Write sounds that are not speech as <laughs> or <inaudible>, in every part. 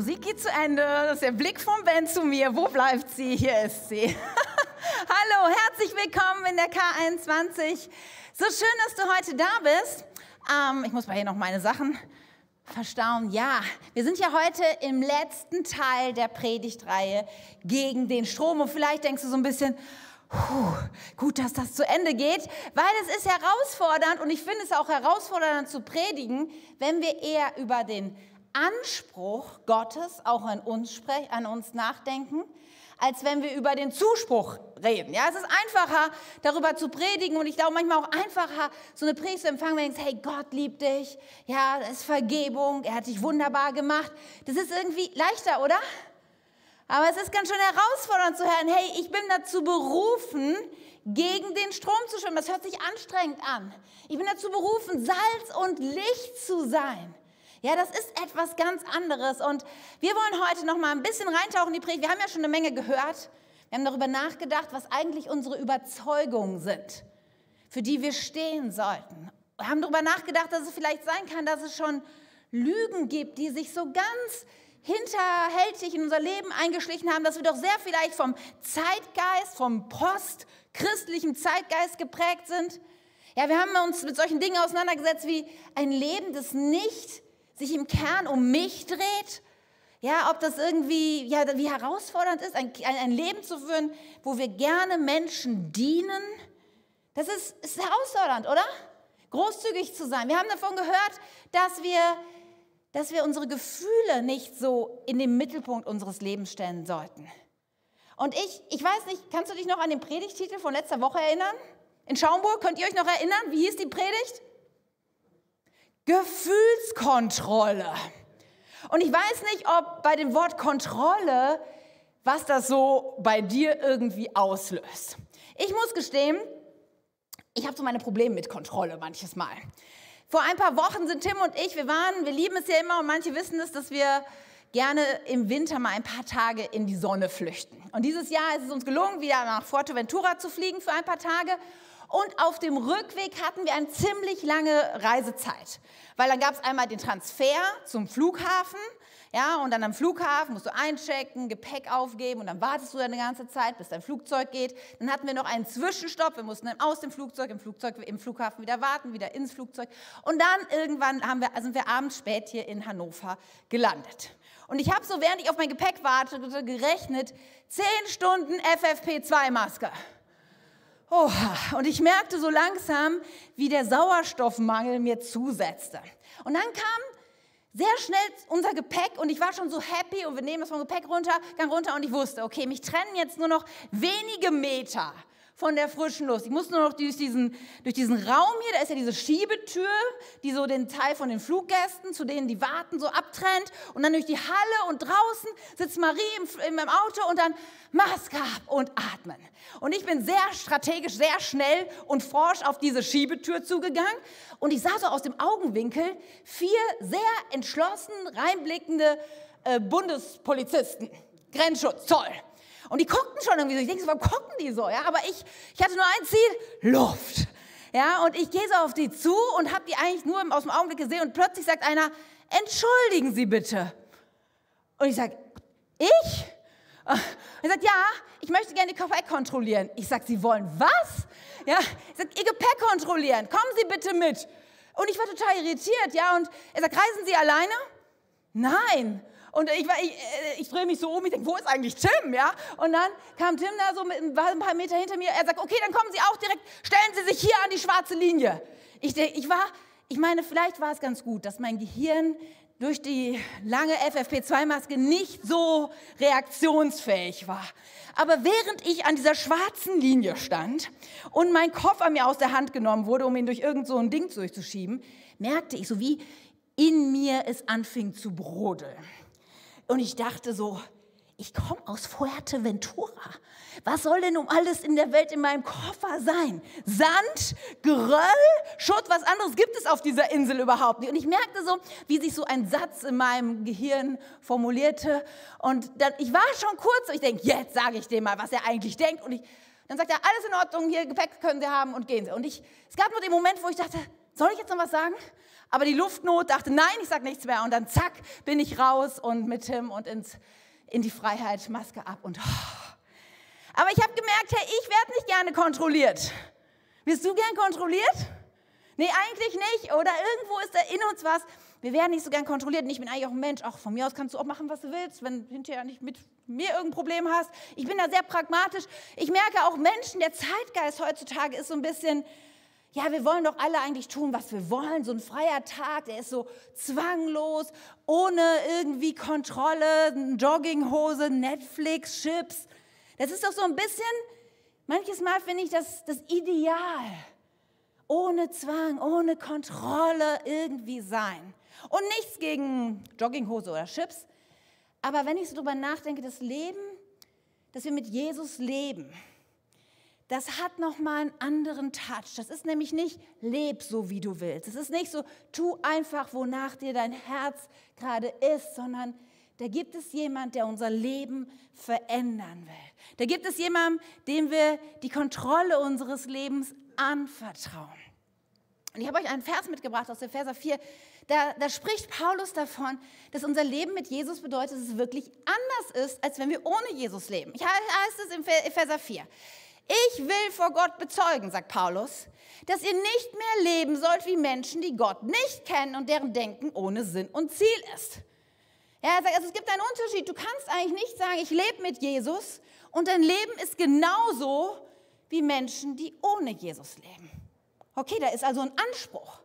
Musik geht zu Ende. Das ist der Blick vom Ben zu mir. Wo bleibt sie? Hier ist sie. <laughs> Hallo, herzlich willkommen in der K21. So schön, dass du heute da bist. Ähm, ich muss mal hier noch meine Sachen verstauen. Ja, wir sind ja heute im letzten Teil der Predigtreihe gegen den Strom. Und vielleicht denkst du so ein bisschen, Puh, gut, dass das zu Ende geht, weil es ist herausfordernd und ich finde es auch herausfordernd zu predigen, wenn wir eher über den Anspruch Gottes auch an uns, sprech, an uns nachdenken, als wenn wir über den Zuspruch reden. Ja, es ist einfacher, darüber zu predigen und ich glaube manchmal auch einfacher, so eine Predigt zu empfangen, wenn du denkst, hey, Gott liebt dich, ja, das ist Vergebung, er hat dich wunderbar gemacht. Das ist irgendwie leichter, oder? Aber es ist ganz schön herausfordernd zu hören, hey, ich bin dazu berufen, gegen den Strom zu schwimmen. Das hört sich anstrengend an. Ich bin dazu berufen, Salz und Licht zu sein. Ja, das ist etwas ganz anderes. Und wir wollen heute noch mal ein bisschen reintauchen in die Predigt. Wir haben ja schon eine Menge gehört. Wir haben darüber nachgedacht, was eigentlich unsere Überzeugungen sind, für die wir stehen sollten. Wir haben darüber nachgedacht, dass es vielleicht sein kann, dass es schon Lügen gibt, die sich so ganz hinterhältig in unser Leben eingeschlichen haben, dass wir doch sehr vielleicht vom Zeitgeist, vom postchristlichen Zeitgeist geprägt sind. Ja, wir haben uns mit solchen Dingen auseinandergesetzt wie ein Leben, das nicht sich im Kern um mich dreht. Ja, ob das irgendwie, ja, wie herausfordernd ist, ein, ein, Leben zu führen, wo wir gerne Menschen dienen. Das ist, ist herausfordernd, oder? Großzügig zu sein. Wir haben davon gehört, dass wir, dass wir unsere Gefühle nicht so in den Mittelpunkt unseres Lebens stellen sollten. Und ich, ich weiß nicht, kannst du dich noch an den Predigtitel von letzter Woche erinnern? In Schaumburg, könnt ihr euch noch erinnern? Wie hieß die Predigt? Gefühlskontrolle. Und ich weiß nicht, ob bei dem Wort Kontrolle, was das so bei dir irgendwie auslöst. Ich muss gestehen, ich habe so meine Probleme mit Kontrolle manches Mal. Vor ein paar Wochen sind Tim und ich, wir waren, wir lieben es ja immer und manche wissen es, dass wir gerne im Winter mal ein paar Tage in die Sonne flüchten. Und dieses Jahr ist es uns gelungen, wieder nach Fuerteventura zu fliegen für ein paar Tage. Und auf dem Rückweg hatten wir eine ziemlich lange Reisezeit, weil dann gab es einmal den Transfer zum Flughafen. Ja, und dann am Flughafen musst du einchecken, Gepäck aufgeben und dann wartest du eine ganze Zeit, bis dein Flugzeug geht. Dann hatten wir noch einen Zwischenstopp. Wir mussten dann aus dem Flugzeug, im Flugzeug, im Flughafen wieder warten, wieder ins Flugzeug. Und dann irgendwann haben wir, sind wir abends spät hier in Hannover gelandet. Und ich habe so, während ich auf mein Gepäck warte, gerechnet, zehn Stunden FFP2-Maske. Oha. Und ich merkte so langsam, wie der Sauerstoffmangel mir zusetzte. Und dann kam sehr schnell unser Gepäck und ich war schon so happy und wir nehmen das vom Gepäck runter, gang runter und ich wusste, okay, mich trennen jetzt nur noch wenige Meter von der frischen Luft. Ich muss nur noch durch diesen, durch diesen Raum hier, da ist ja diese Schiebetür, die so den Teil von den Fluggästen, zu denen die warten, so abtrennt. Und dann durch die Halle und draußen sitzt Marie im, im Auto und dann Maske ab und atmen. Und ich bin sehr strategisch, sehr schnell und forsch auf diese Schiebetür zugegangen. Und ich sah so aus dem Augenwinkel vier sehr entschlossen reinblickende äh, Bundespolizisten. Grenzschutz, toll. Und die guckten schon irgendwie so. Ich denke, warum gucken die so? Ja, aber ich, ich hatte nur ein Ziel, Luft. Ja, und ich gehe so auf die zu und habe die eigentlich nur aus dem Augenblick gesehen und plötzlich sagt einer, entschuldigen Sie bitte. Und ich sage, ich? Und er sagt, ja, ich möchte gerne Ihr Gepäck kontrollieren. Ich sage, Sie wollen was? Ja, ich sage, Ihr Gepäck kontrollieren. Kommen Sie bitte mit. Und ich war total irritiert, ja. Und er sagt, reisen Sie alleine? Nein. Und ich, ich, äh, ich drehe mich so um, ich denke, wo ist eigentlich Tim? Ja? Und dann kam Tim da so mit, war ein paar Meter hinter mir. Er sagt, okay, dann kommen Sie auch direkt, stellen Sie sich hier an die schwarze Linie. Ich, ich war, ich meine, vielleicht war es ganz gut, dass mein Gehirn durch die lange FFP2-Maske nicht so reaktionsfähig war. Aber während ich an dieser schwarzen Linie stand und mein Koffer mir aus der Hand genommen wurde, um ihn durch irgend so ein Ding durchzuschieben, merkte ich so, wie in mir es anfing zu brodeln. Und ich dachte so, ich komme aus Fuerteventura. Was soll denn um alles in der Welt in meinem Koffer sein? Sand, Geröll, Schutt, was anderes gibt es auf dieser Insel überhaupt nicht. Und ich merkte so, wie sich so ein Satz in meinem Gehirn formulierte. Und dann, ich war schon kurz, ich denke, jetzt sage ich dem mal, was er eigentlich denkt. Und ich, dann sagt er, alles in Ordnung, hier Gepäck können Sie haben und gehen Sie. Und ich, es gab nur den Moment, wo ich dachte, soll ich jetzt noch was sagen? Aber die Luftnot dachte, nein, ich sage nichts mehr. Und dann zack, bin ich raus und mit Tim und ins, in die Freiheit, Maske ab und... Oh. Aber ich habe gemerkt, hey, ich werde nicht gerne kontrolliert. Wirst du gern kontrolliert? Nee, eigentlich nicht. Oder irgendwo ist da in uns was. Wir werden nicht so gern kontrolliert. Und ich bin eigentlich auch ein Mensch. Auch von mir aus kannst du auch machen, was du willst, wenn du hinterher nicht mit mir irgendein Problem hast. Ich bin da sehr pragmatisch. Ich merke auch Menschen, der Zeitgeist heutzutage ist so ein bisschen, ja, wir wollen doch alle eigentlich tun, was wir wollen. So ein freier Tag, der ist so zwanglos, ohne irgendwie Kontrolle, Jogginghose, Netflix, Chips. Das ist doch so ein bisschen, manches Mal finde ich das, das Ideal ohne Zwang, ohne Kontrolle irgendwie sein. Und nichts gegen Jogginghose oder Chips. Aber wenn ich so drüber nachdenke, das Leben, dass wir mit Jesus leben, das hat nochmal einen anderen Touch. Das ist nämlich nicht, leb so, wie du willst. Es ist nicht so, tu einfach, wonach dir dein Herz gerade ist, sondern da gibt es jemand, der unser Leben verändern will. Da gibt es jemanden, dem wir die Kontrolle unseres Lebens anvertrauen. Und ich habe euch einen Vers mitgebracht aus der Verser 4. Da, da, spricht Paulus davon, dass unser Leben mit Jesus bedeutet, dass es wirklich anders ist, als wenn wir ohne Jesus leben. Ich heißt es im Verser 4. Ich will vor Gott bezeugen, sagt Paulus, dass ihr nicht mehr leben sollt wie Menschen, die Gott nicht kennen und deren Denken ohne Sinn und Ziel ist. Ja, er sagt, also es gibt einen Unterschied. Du kannst eigentlich nicht sagen, ich lebe mit Jesus und dein Leben ist genauso wie Menschen, die ohne Jesus leben. Okay, da ist also ein Anspruch.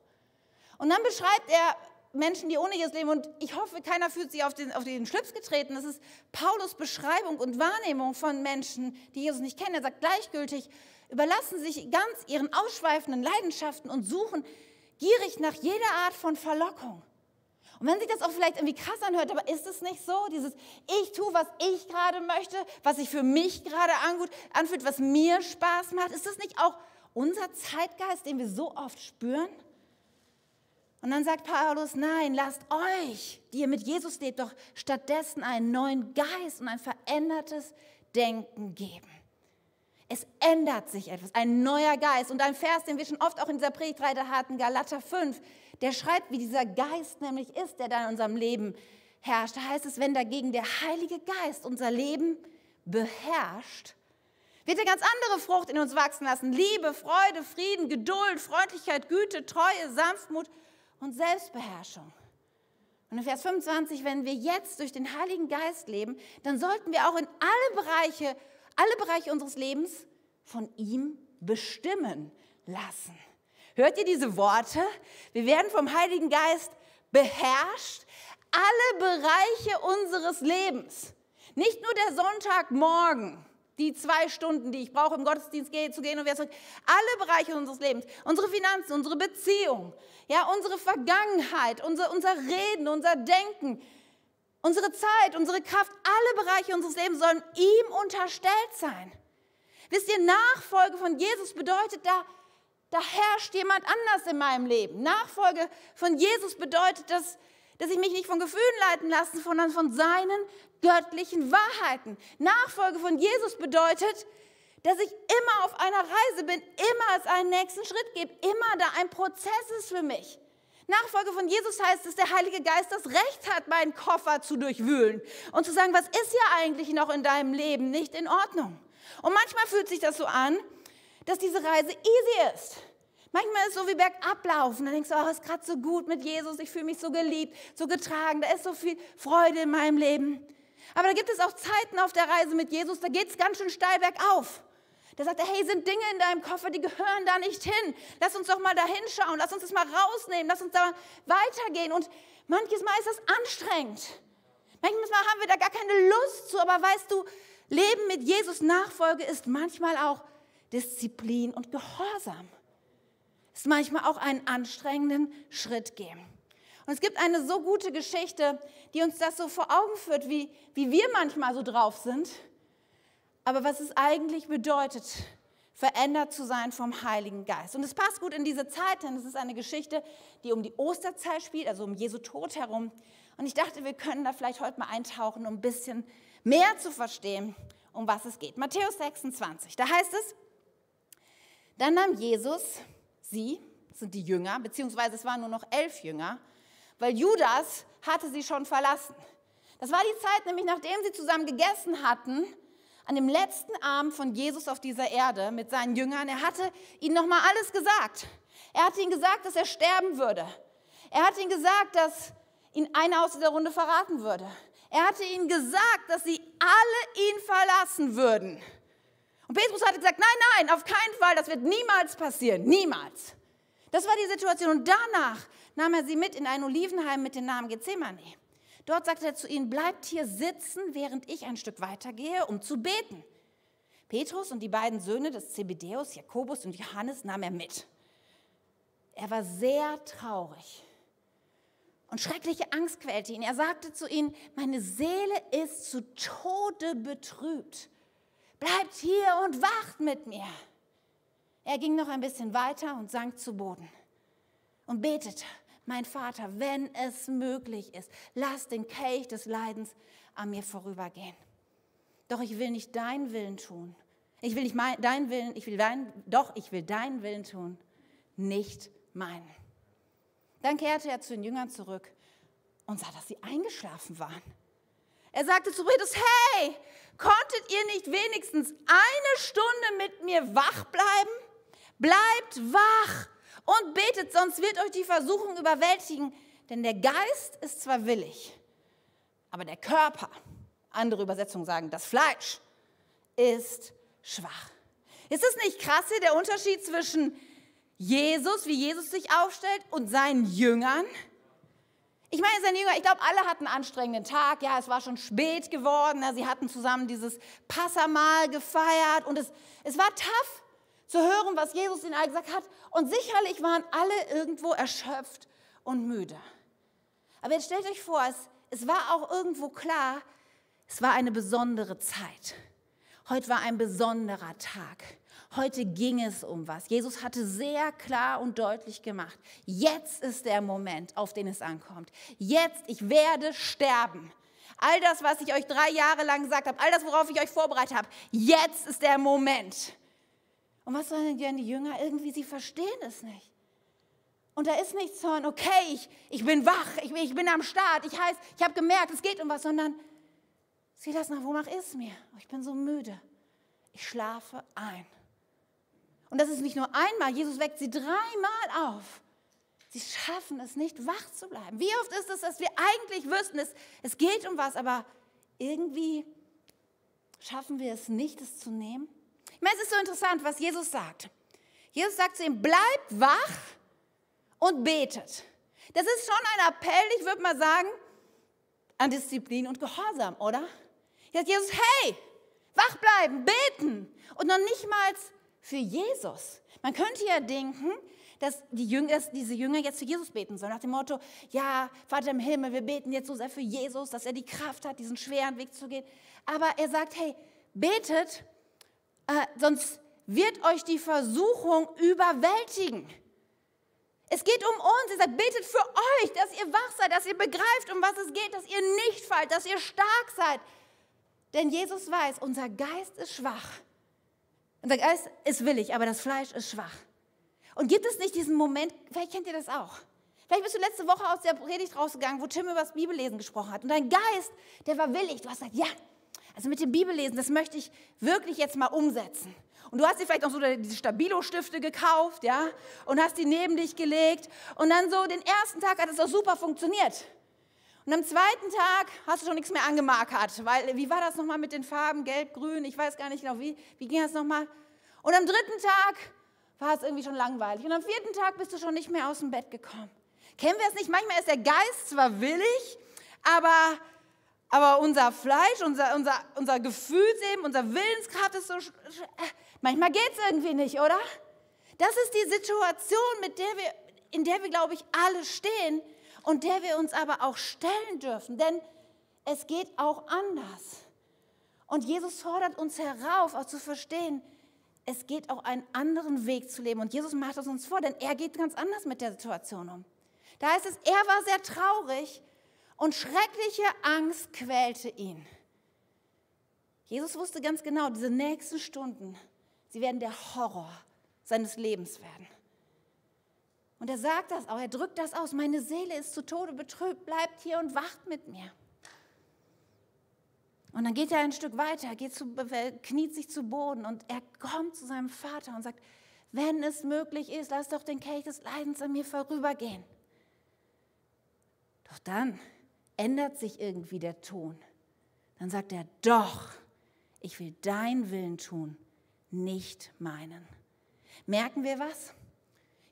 Und dann beschreibt er Menschen, die ohne Jesus leben. Und ich hoffe, keiner fühlt sich auf den, auf den Schlips getreten. Das ist Paulus Beschreibung und Wahrnehmung von Menschen, die Jesus nicht kennen. Er sagt gleichgültig, überlassen sich ganz ihren ausschweifenden Leidenschaften und suchen gierig nach jeder Art von Verlockung. Und wenn sich das auch vielleicht irgendwie krass anhört, aber ist es nicht so? Dieses Ich tue, was ich gerade möchte, was sich für mich gerade anfühlt, was mir Spaß macht. Ist das nicht auch unser Zeitgeist, den wir so oft spüren? Und dann sagt Paulus, nein, lasst euch, die ihr mit Jesus lebt, doch stattdessen einen neuen Geist und ein verändertes Denken geben. Es ändert sich etwas, ein neuer Geist. Und ein Vers, den wir schon oft auch in dieser Predigtreihe hatten, Galater 5, der schreibt, wie dieser Geist nämlich ist, der da in unserem Leben herrscht. Da heißt es, wenn dagegen der Heilige Geist unser Leben beherrscht, wird er ganz andere Frucht in uns wachsen lassen. Liebe, Freude, Frieden, Geduld, Freundlichkeit, Güte, Treue, Sanftmut und Selbstbeherrschung. Und in Vers 25, wenn wir jetzt durch den Heiligen Geist leben, dann sollten wir auch in alle Bereiche, alle Bereiche unseres Lebens von ihm bestimmen lassen. Hört ihr diese Worte? Wir werden vom Heiligen Geist beherrscht. Alle Bereiche unseres Lebens. Nicht nur der Sonntagmorgen, die zwei Stunden, die ich brauche, im Gottesdienst zu gehen und wieder zurück. Alle Bereiche unseres Lebens, unsere Finanzen, unsere Beziehung, ja, unsere Vergangenheit, unser, unser Reden, unser Denken, unsere Zeit, unsere Kraft, alle Bereiche unseres Lebens sollen ihm unterstellt sein. Wisst ihr, Nachfolge von Jesus bedeutet, da da herrscht jemand anders in meinem Leben. Nachfolge von Jesus bedeutet, dass, dass ich mich nicht von Gefühlen leiten lasse, sondern von seinen göttlichen Wahrheiten. Nachfolge von Jesus bedeutet, dass ich immer auf einer Reise bin, immer es einen nächsten Schritt gibt, immer da ein Prozess ist für mich. Nachfolge von Jesus heißt, dass der Heilige Geist das Recht hat, meinen Koffer zu durchwühlen und zu sagen, was ist ja eigentlich noch in deinem Leben nicht in Ordnung. Und manchmal fühlt sich das so an, dass diese Reise easy ist. Manchmal ist es so wie bergablaufen. Dann denkst du, oh, ist gerade so gut mit Jesus, ich fühle mich so geliebt, so getragen, da ist so viel Freude in meinem Leben. Aber da gibt es auch Zeiten auf der Reise mit Jesus, da geht es ganz schön steil bergauf. Da sagt er, hey, sind Dinge in deinem Koffer, die gehören da nicht hin. Lass uns doch mal da hinschauen, lass uns das mal rausnehmen, lass uns da weitergehen. Und manches Mal ist das anstrengend. Manches Mal haben wir da gar keine Lust zu, aber weißt du, Leben mit Jesus Nachfolge ist manchmal auch Disziplin und Gehorsam. Ist manchmal auch einen anstrengenden Schritt geben. Und es gibt eine so gute Geschichte, die uns das so vor Augen führt, wie, wie wir manchmal so drauf sind, aber was es eigentlich bedeutet, verändert zu sein vom Heiligen Geist. Und es passt gut in diese Zeit, denn es ist eine Geschichte, die um die Osterzeit spielt, also um Jesu Tod herum. Und ich dachte, wir können da vielleicht heute mal eintauchen, um ein bisschen mehr zu verstehen, um was es geht. Matthäus 26, da heißt es, dann nahm Jesus sie, sind die Jünger, beziehungsweise es waren nur noch elf Jünger, weil Judas hatte sie schon verlassen. Das war die Zeit, nämlich nachdem sie zusammen gegessen hatten, an dem letzten Abend von Jesus auf dieser Erde mit seinen Jüngern. Er hatte ihnen nochmal alles gesagt. Er hatte ihnen gesagt, dass er sterben würde. Er hatte ihnen gesagt, dass ihn einer aus dieser Runde verraten würde. Er hatte ihnen gesagt, dass sie alle ihn verlassen würden. Und Petrus hatte gesagt, nein, nein, auf keinen Fall, das wird niemals passieren, niemals. Das war die Situation. Und danach nahm er sie mit in ein Olivenheim mit dem Namen Gethsemane. Dort sagte er zu ihnen, bleibt hier sitzen, während ich ein Stück weitergehe, um zu beten. Petrus und die beiden Söhne des Zebedeus, Jakobus und Johannes, nahm er mit. Er war sehr traurig und schreckliche Angst quälte ihn. Er sagte zu ihnen, meine Seele ist zu Tode betrübt. Bleibt hier und wacht mit mir. Er ging noch ein bisschen weiter und sank zu Boden und betete, mein Vater, wenn es möglich ist, lass den Kelch des Leidens an mir vorübergehen. Doch ich will nicht deinen Willen tun. Ich will nicht mein, deinen Willen, ich will dein, doch ich will deinen Willen tun, nicht meinen. Dann kehrte er zu den Jüngern zurück und sah, dass sie eingeschlafen waren. Er sagte zu Petrus, hey, konntet ihr nicht wenigstens eine Stunde mit mir wach bleiben? Bleibt wach und betet, sonst wird euch die Versuchung überwältigen. Denn der Geist ist zwar willig, aber der Körper, andere Übersetzungen sagen, das Fleisch, ist schwach. Ist es nicht krass hier der Unterschied zwischen Jesus, wie Jesus sich aufstellt, und seinen Jüngern? Ich meine, seine Jünger, ich glaube, alle hatten einen anstrengenden Tag. Ja, es war schon spät geworden. Ja, sie hatten zusammen dieses Passamal gefeiert und es, es war tough zu hören, was Jesus ihnen all gesagt hat. Und sicherlich waren alle irgendwo erschöpft und müde. Aber jetzt stellt euch vor, es, es war auch irgendwo klar, es war eine besondere Zeit. Heute war ein besonderer Tag. Heute ging es um was. Jesus hatte sehr klar und deutlich gemacht, jetzt ist der Moment, auf den es ankommt. Jetzt, ich werde sterben. All das, was ich euch drei Jahre lang gesagt habe, all das, worauf ich euch vorbereitet habe, jetzt ist der Moment. Und was sollen denn die Jünger? Irgendwie, sie verstehen es nicht. Und da ist nichts von, okay, ich, ich bin wach, ich, ich bin am Start, ich heißt, ich habe gemerkt, es geht um was, sondern sieh das nach, wonach ist mir? Ich bin so müde. Ich schlafe ein. Und das ist nicht nur einmal, Jesus weckt sie dreimal auf. Sie schaffen es nicht, wach zu bleiben. Wie oft ist es, dass wir eigentlich wüssten, es, es geht um was, aber irgendwie schaffen wir es nicht, es zu nehmen? Es ist so interessant, was Jesus sagt. Jesus sagt zu ihm, bleibt wach und betet. Das ist schon ein Appell, ich würde mal sagen, an Disziplin und Gehorsam, oder? Jetzt Jesus, hey, wach bleiben, beten. Und noch nicht mal für Jesus. Man könnte ja denken, dass die Jünger, diese Jünger jetzt für Jesus beten sollen, nach dem Motto, ja, Vater im Himmel, wir beten jetzt so sehr für Jesus, dass er die Kraft hat, diesen schweren Weg zu gehen. Aber er sagt, hey, betet äh, sonst wird euch die Versuchung überwältigen. Es geht um uns. Er sagt, betet für euch, dass ihr wach seid, dass ihr begreift, um was es geht, dass ihr nicht fallt, dass ihr stark seid. Denn Jesus weiß, unser Geist ist schwach. Unser Geist ist willig, aber das Fleisch ist schwach. Und gibt es nicht diesen Moment, vielleicht kennt ihr das auch. Vielleicht bist du letzte Woche aus der Predigt rausgegangen, wo Tim über das Bibellesen gesprochen hat. Und dein Geist, der war willig. Du hast gesagt, ja, also mit dem Bibellesen, das möchte ich wirklich jetzt mal umsetzen. Und du hast dir vielleicht noch so diese Stabilo-Stifte gekauft, ja, und hast die neben dich gelegt. Und dann so den ersten Tag hat es auch super funktioniert. Und am zweiten Tag hast du schon nichts mehr angemarkert, weil, wie war das nochmal mit den Farben, gelb, grün, ich weiß gar nicht genau, wie, wie ging das nochmal? Und am dritten Tag war es irgendwie schon langweilig. Und am vierten Tag bist du schon nicht mehr aus dem Bett gekommen. Kennen wir es nicht? Manchmal ist der Geist zwar willig, aber aber unser Fleisch, unser, unser, unser Gefühlsleben, unser Willenskraft ist so. Manchmal geht es irgendwie nicht, oder? Das ist die Situation, mit der wir, in der wir, glaube ich, alle stehen und der wir uns aber auch stellen dürfen. Denn es geht auch anders. Und Jesus fordert uns herauf, auch zu verstehen, es geht auch einen anderen Weg zu leben. Und Jesus macht es uns vor, denn er geht ganz anders mit der Situation um. Da heißt es, er war sehr traurig und schreckliche Angst quälte ihn. Jesus wusste ganz genau, diese nächsten Stunden, sie werden der Horror seines Lebens werden. Und er sagt das auch, er drückt das aus. Meine Seele ist zu Tode betrübt, bleibt hier und wacht mit mir. Und dann geht er ein Stück weiter, geht zu, kniet sich zu Boden und er kommt zu seinem Vater und sagt, wenn es möglich ist, lass doch den Kelch des Leidens an mir vorübergehen. Doch dann ändert sich irgendwie der Ton. Dann sagt er, doch, ich will dein Willen tun, nicht meinen. Merken wir was?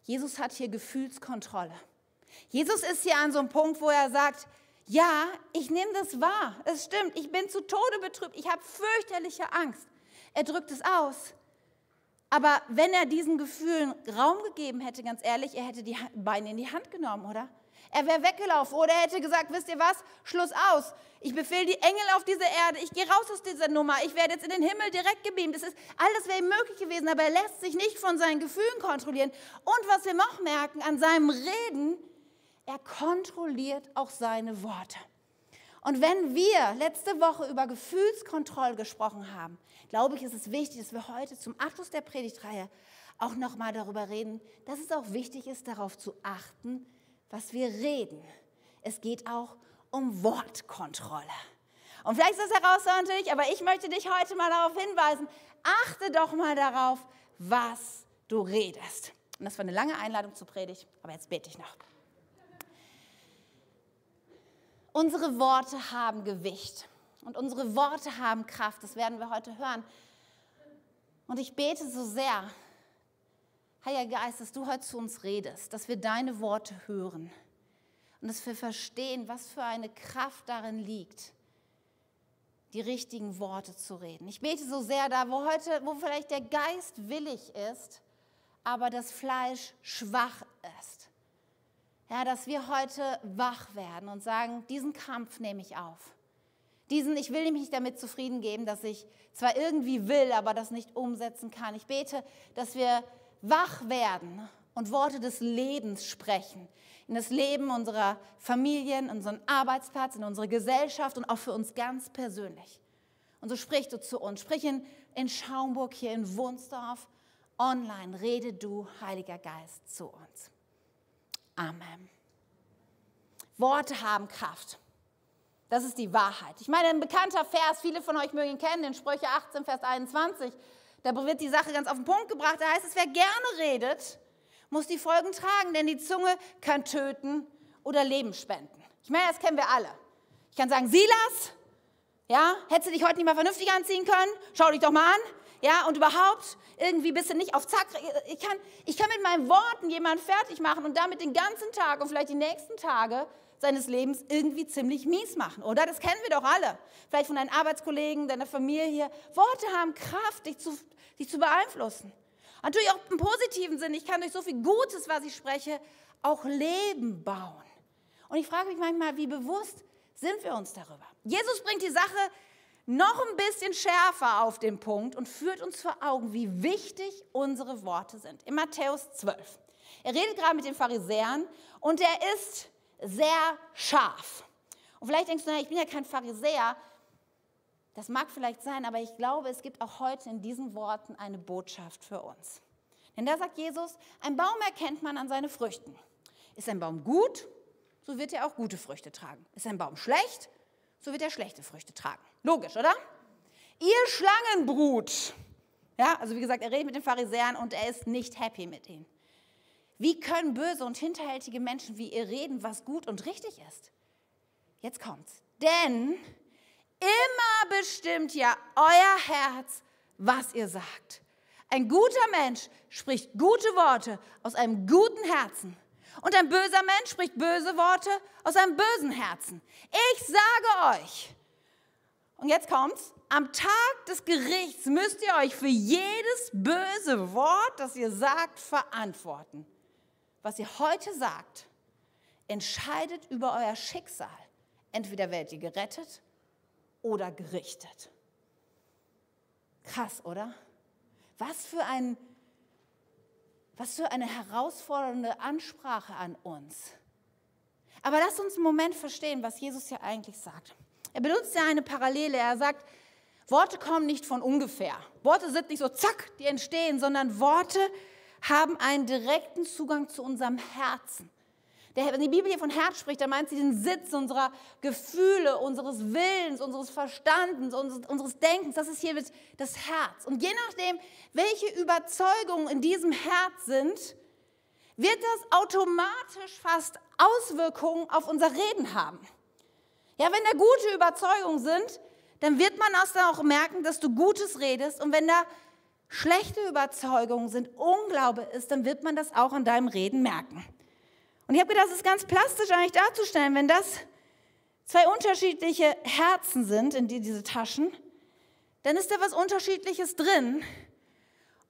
Jesus hat hier Gefühlskontrolle. Jesus ist hier an so einem Punkt, wo er sagt, ja, ich nehme das wahr. Es stimmt, ich bin zu Tode betrübt. Ich habe fürchterliche Angst. Er drückt es aus. Aber wenn er diesen Gefühlen Raum gegeben hätte, ganz ehrlich, er hätte die Beine in die Hand genommen, oder? Er wäre weggelaufen oder er hätte gesagt, wisst ihr was, Schluss aus. Ich befehle die Engel auf diese Erde, ich gehe raus aus dieser Nummer, ich werde jetzt in den Himmel direkt gebeamt. Das ist, alles wäre ihm möglich gewesen, aber er lässt sich nicht von seinen Gefühlen kontrollieren. Und was wir noch merken an seinem Reden, er kontrolliert auch seine Worte. Und wenn wir letzte Woche über Gefühlskontrolle gesprochen haben, glaube ich, ist es wichtig, dass wir heute zum Abschluss der Predigtreihe auch nochmal darüber reden, dass es auch wichtig ist, darauf zu achten, was wir reden. Es geht auch um Wortkontrolle. Und vielleicht ist das herausfordernd, aber ich möchte dich heute mal darauf hinweisen, achte doch mal darauf, was du redest. Und das war eine lange Einladung zur Predigt, aber jetzt bete ich noch. Unsere Worte haben Gewicht und unsere Worte haben Kraft. Das werden wir heute hören. Und ich bete so sehr, Heiliger Geist, dass du heute zu uns redest, dass wir deine Worte hören und dass wir verstehen, was für eine Kraft darin liegt, die richtigen Worte zu reden. Ich bete so sehr da, wo heute, wo vielleicht der Geist willig ist, aber das Fleisch schwach ist. Ja, dass wir heute wach werden und sagen, diesen Kampf nehme ich auf. Diesen, ich will mich damit zufrieden geben, dass ich zwar irgendwie will, aber das nicht umsetzen kann. Ich bete, dass wir wach werden und Worte des Lebens sprechen. In das Leben unserer Familien, unseren Arbeitsplatz, in unsere Gesellschaft und auch für uns ganz persönlich. Und so sprich du zu uns. Sprich in, in Schaumburg, hier in Wunsdorf, online. Rede du, Heiliger Geist, zu uns. Amen. Worte haben Kraft. Das ist die Wahrheit. Ich meine, ein bekannter Vers, viele von euch mögen ihn kennen, in Sprüche 18, Vers 21. Da wird die Sache ganz auf den Punkt gebracht. Da heißt es, wer gerne redet, muss die Folgen tragen, denn die Zunge kann töten oder Leben spenden. Ich meine, das kennen wir alle. Ich kann sagen, Silas, ja, hättest du dich heute nicht mal vernünftig anziehen können? Schau dich doch mal an. Ja, und überhaupt, irgendwie bist du nicht auf Zack. Ich kann, ich kann mit meinen Worten jemanden fertig machen und damit den ganzen Tag und vielleicht die nächsten Tage seines Lebens irgendwie ziemlich mies machen, oder? Das kennen wir doch alle. Vielleicht von deinen Arbeitskollegen, deiner Familie. Worte haben Kraft, dich zu, dich zu beeinflussen. Natürlich auch im positiven Sinn. Ich kann durch so viel Gutes, was ich spreche, auch Leben bauen. Und ich frage mich manchmal, wie bewusst sind wir uns darüber? Jesus bringt die Sache noch ein bisschen schärfer auf den Punkt und führt uns vor Augen, wie wichtig unsere Worte sind. In Matthäus 12. Er redet gerade mit den Pharisäern und er ist sehr scharf. Und vielleicht denkst du, na, ich bin ja kein Pharisäer. Das mag vielleicht sein, aber ich glaube, es gibt auch heute in diesen Worten eine Botschaft für uns. Denn da sagt Jesus, ein Baum erkennt man an seinen Früchten. Ist ein Baum gut, so wird er auch gute Früchte tragen. Ist ein Baum schlecht, so wird er schlechte Früchte tragen. Logisch, oder? Ihr Schlangenbrut. Ja, also wie gesagt, er redet mit den Pharisäern und er ist nicht happy mit ihnen. Wie können böse und hinterhältige Menschen wie ihr reden, was gut und richtig ist? Jetzt kommt's. Denn immer bestimmt ja euer Herz, was ihr sagt. Ein guter Mensch spricht gute Worte aus einem guten Herzen. Und ein böser Mensch spricht böse Worte aus einem bösen Herzen. Ich sage euch, und jetzt kommt's, am Tag des Gerichts müsst ihr euch für jedes böse Wort, das ihr sagt, verantworten. Was ihr heute sagt, entscheidet über euer Schicksal. Entweder werdet ihr gerettet oder gerichtet. Krass, oder? Was für ein was für eine herausfordernde Ansprache an uns. Aber lasst uns einen Moment verstehen, was Jesus ja eigentlich sagt. Er benutzt ja eine Parallele. Er sagt, Worte kommen nicht von ungefähr. Worte sind nicht so zack, die entstehen, sondern Worte haben einen direkten Zugang zu unserem Herzen. Wenn die Bibel hier von Herz spricht, dann meint sie den Sitz unserer Gefühle, unseres Willens, unseres Verstandens, unseres, unseres Denkens. Das ist hier das Herz. Und je nachdem, welche Überzeugungen in diesem Herz sind, wird das automatisch fast Auswirkungen auf unser Reden haben. Ja, wenn da gute Überzeugungen sind, dann wird man auch merken, dass du Gutes redest. Und wenn da schlechte Überzeugungen sind, Unglaube ist, dann wird man das auch an deinem Reden merken. Und ich habe gedacht, das ist ganz plastisch eigentlich darzustellen, wenn das zwei unterschiedliche Herzen sind in diese Taschen, dann ist da was Unterschiedliches drin.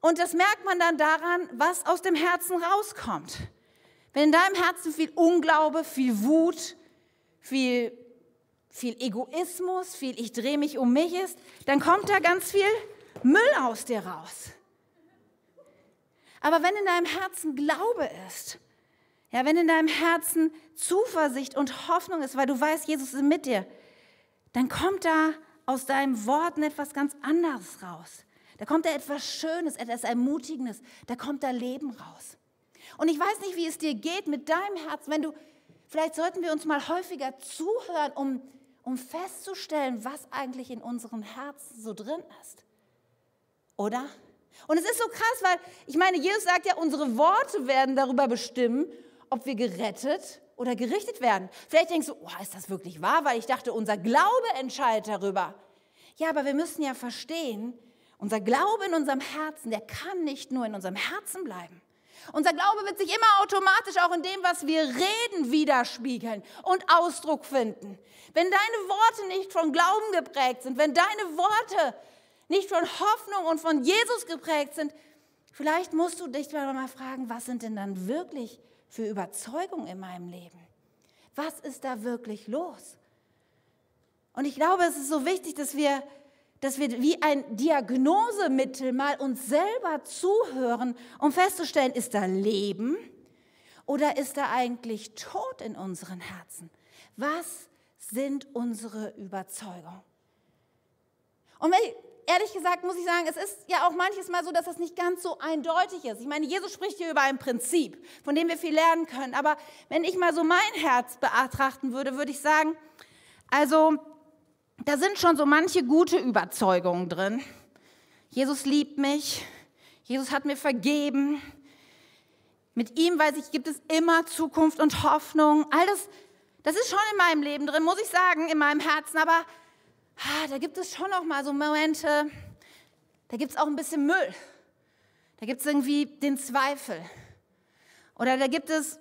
Und das merkt man dann daran, was aus dem Herzen rauskommt. Wenn in deinem Herzen viel Unglaube, viel Wut, viel, viel Egoismus, viel Ich drehe mich um mich ist, dann kommt da ganz viel Müll aus dir raus. Aber wenn in deinem Herzen Glaube ist, ja, wenn in deinem Herzen Zuversicht und Hoffnung ist, weil du weißt, Jesus ist mit dir, dann kommt da aus deinen Worten etwas ganz anderes raus. Da kommt da etwas Schönes, etwas Ermutigendes, da kommt da Leben raus. Und ich weiß nicht, wie es dir geht mit deinem Herzen, wenn du, vielleicht sollten wir uns mal häufiger zuhören, um, um festzustellen, was eigentlich in unserem Herzen so drin ist. Oder? Und es ist so krass, weil ich meine, Jesus sagt ja, unsere Worte werden darüber bestimmen, ob wir gerettet oder gerichtet werden. Vielleicht denkst du, oh, ist das wirklich wahr? Weil ich dachte, unser Glaube entscheidet darüber. Ja, aber wir müssen ja verstehen, unser Glaube in unserem Herzen, der kann nicht nur in unserem Herzen bleiben. Unser Glaube wird sich immer automatisch auch in dem, was wir reden, widerspiegeln und Ausdruck finden. Wenn deine Worte nicht von Glauben geprägt sind, wenn deine Worte nicht von Hoffnung und von Jesus geprägt sind, vielleicht musst du dich mal fragen, was sind denn dann wirklich für Überzeugung in meinem Leben? Was ist da wirklich los? Und ich glaube, es ist so wichtig, dass wir, dass wir wie ein Diagnosemittel mal uns selber zuhören, um festzustellen, ist da Leben oder ist da eigentlich Tod in unseren Herzen? Was sind unsere Überzeugungen? Und wenn ich, ehrlich gesagt muss ich sagen, es ist ja auch manches Mal so, dass das nicht ganz so eindeutig ist. Ich meine, Jesus spricht hier über ein Prinzip, von dem wir viel lernen können. Aber wenn ich mal so mein Herz betrachten würde, würde ich sagen, also da sind schon so manche gute Überzeugungen drin. Jesus liebt mich, Jesus hat mir vergeben. Mit ihm, weiß ich, gibt es immer Zukunft und Hoffnung. All das, das ist schon in meinem Leben drin, muss ich sagen, in meinem Herzen. Aber da gibt es schon noch mal so Momente, da gibt es auch ein bisschen Müll. Da gibt es irgendwie den Zweifel. Oder da gibt es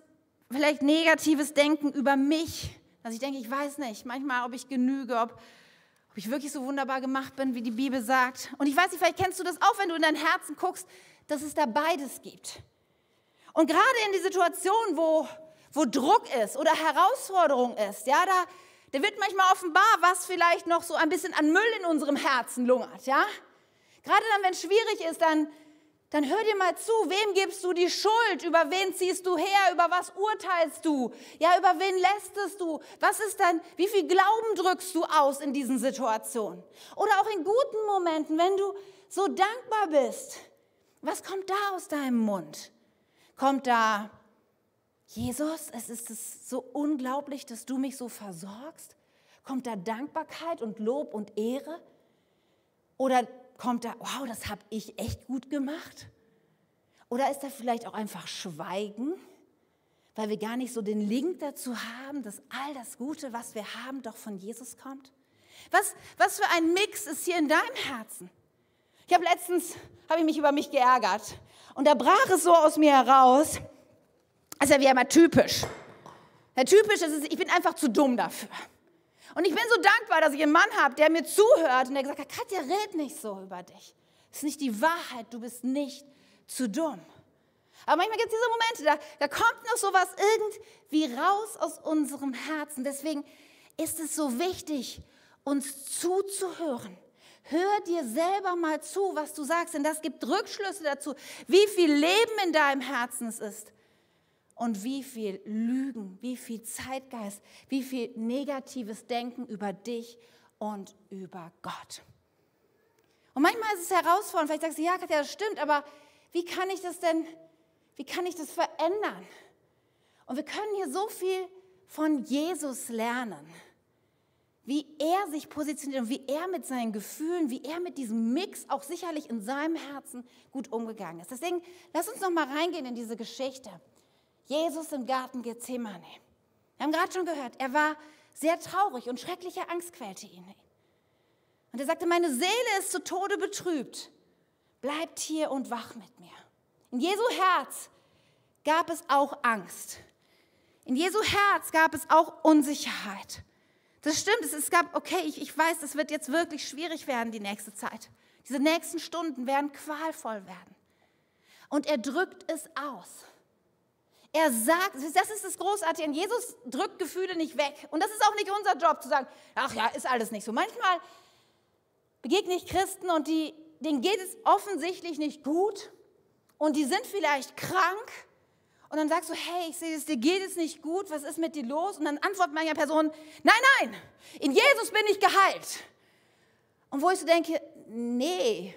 vielleicht negatives Denken über mich, dass ich denke, ich weiß nicht, manchmal, ob ich genüge, ob, ob ich wirklich so wunderbar gemacht bin, wie die Bibel sagt. Und ich weiß nicht, vielleicht kennst du das auch, wenn du in dein Herzen guckst, dass es da beides gibt. Und gerade in die Situation, wo, wo Druck ist oder Herausforderung ist, ja, da, da wird manchmal offenbar, was vielleicht noch so ein bisschen an Müll in unserem Herzen lungert, ja? Gerade dann, wenn es schwierig ist, dann, dann hör dir mal zu, wem gibst du die Schuld? Über wen ziehst du her? Über was urteilst du? Ja, über wen lästest du? Was ist dann, wie viel Glauben drückst du aus in diesen Situationen? Oder auch in guten Momenten, wenn du so dankbar bist. Was kommt da aus deinem Mund? Kommt da Jesus, es ist so unglaublich, dass du mich so versorgst. Kommt da Dankbarkeit und Lob und Ehre? Oder kommt da, wow, das habe ich echt gut gemacht? Oder ist da vielleicht auch einfach Schweigen, weil wir gar nicht so den Link dazu haben, dass all das Gute, was wir haben, doch von Jesus kommt? Was, was für ein Mix ist hier in deinem Herzen? Ich habe letztens, habe ich mich über mich geärgert und da brach es so aus mir heraus, das ist ja wie immer typisch. Ja, typisch ist es, ich bin einfach zu dumm dafür. Und ich bin so dankbar, dass ich einen Mann habe, der mir zuhört und der gesagt hat, Katja, red nicht so über dich. Das ist nicht die Wahrheit, du bist nicht zu dumm. Aber manchmal gibt es diese Momente, da, da kommt noch so was irgendwie raus aus unserem Herzen. Deswegen ist es so wichtig, uns zuzuhören. Hör dir selber mal zu, was du sagst, denn das gibt Rückschlüsse dazu, wie viel Leben in deinem Herzen es ist und wie viel Lügen, wie viel Zeitgeist, wie viel negatives Denken über dich und über Gott. Und manchmal ist es herausfordernd, vielleicht sagst du, ja, Katja, das stimmt, aber wie kann ich das denn wie kann ich das verändern? Und wir können hier so viel von Jesus lernen, wie er sich positioniert und wie er mit seinen Gefühlen, wie er mit diesem Mix auch sicherlich in seinem Herzen gut umgegangen ist. Deswegen lass uns noch mal reingehen in diese Geschichte. Jesus im Garten Gethsemane. Wir haben gerade schon gehört, er war sehr traurig und schreckliche Angst quälte ihn. Und er sagte, meine Seele ist zu Tode betrübt. Bleibt hier und wach mit mir. In Jesu Herz gab es auch Angst. In Jesu Herz gab es auch Unsicherheit. Das stimmt, es gab, okay, ich, ich weiß, es wird jetzt wirklich schwierig werden die nächste Zeit. Diese nächsten Stunden werden qualvoll werden. Und er drückt es aus. Er sagt, das ist das Großartige, Jesus drückt Gefühle nicht weg. Und das ist auch nicht unser Job zu sagen, ach ja, ist alles nicht so. Manchmal begegne ich Christen und die, denen geht es offensichtlich nicht gut und die sind vielleicht krank und dann sagst du, hey, ich sehe es, dir geht es nicht gut, was ist mit dir los? Und dann antwortet meine Person, nein, nein, in Jesus bin ich geheilt. Und wo ich so denke, nee,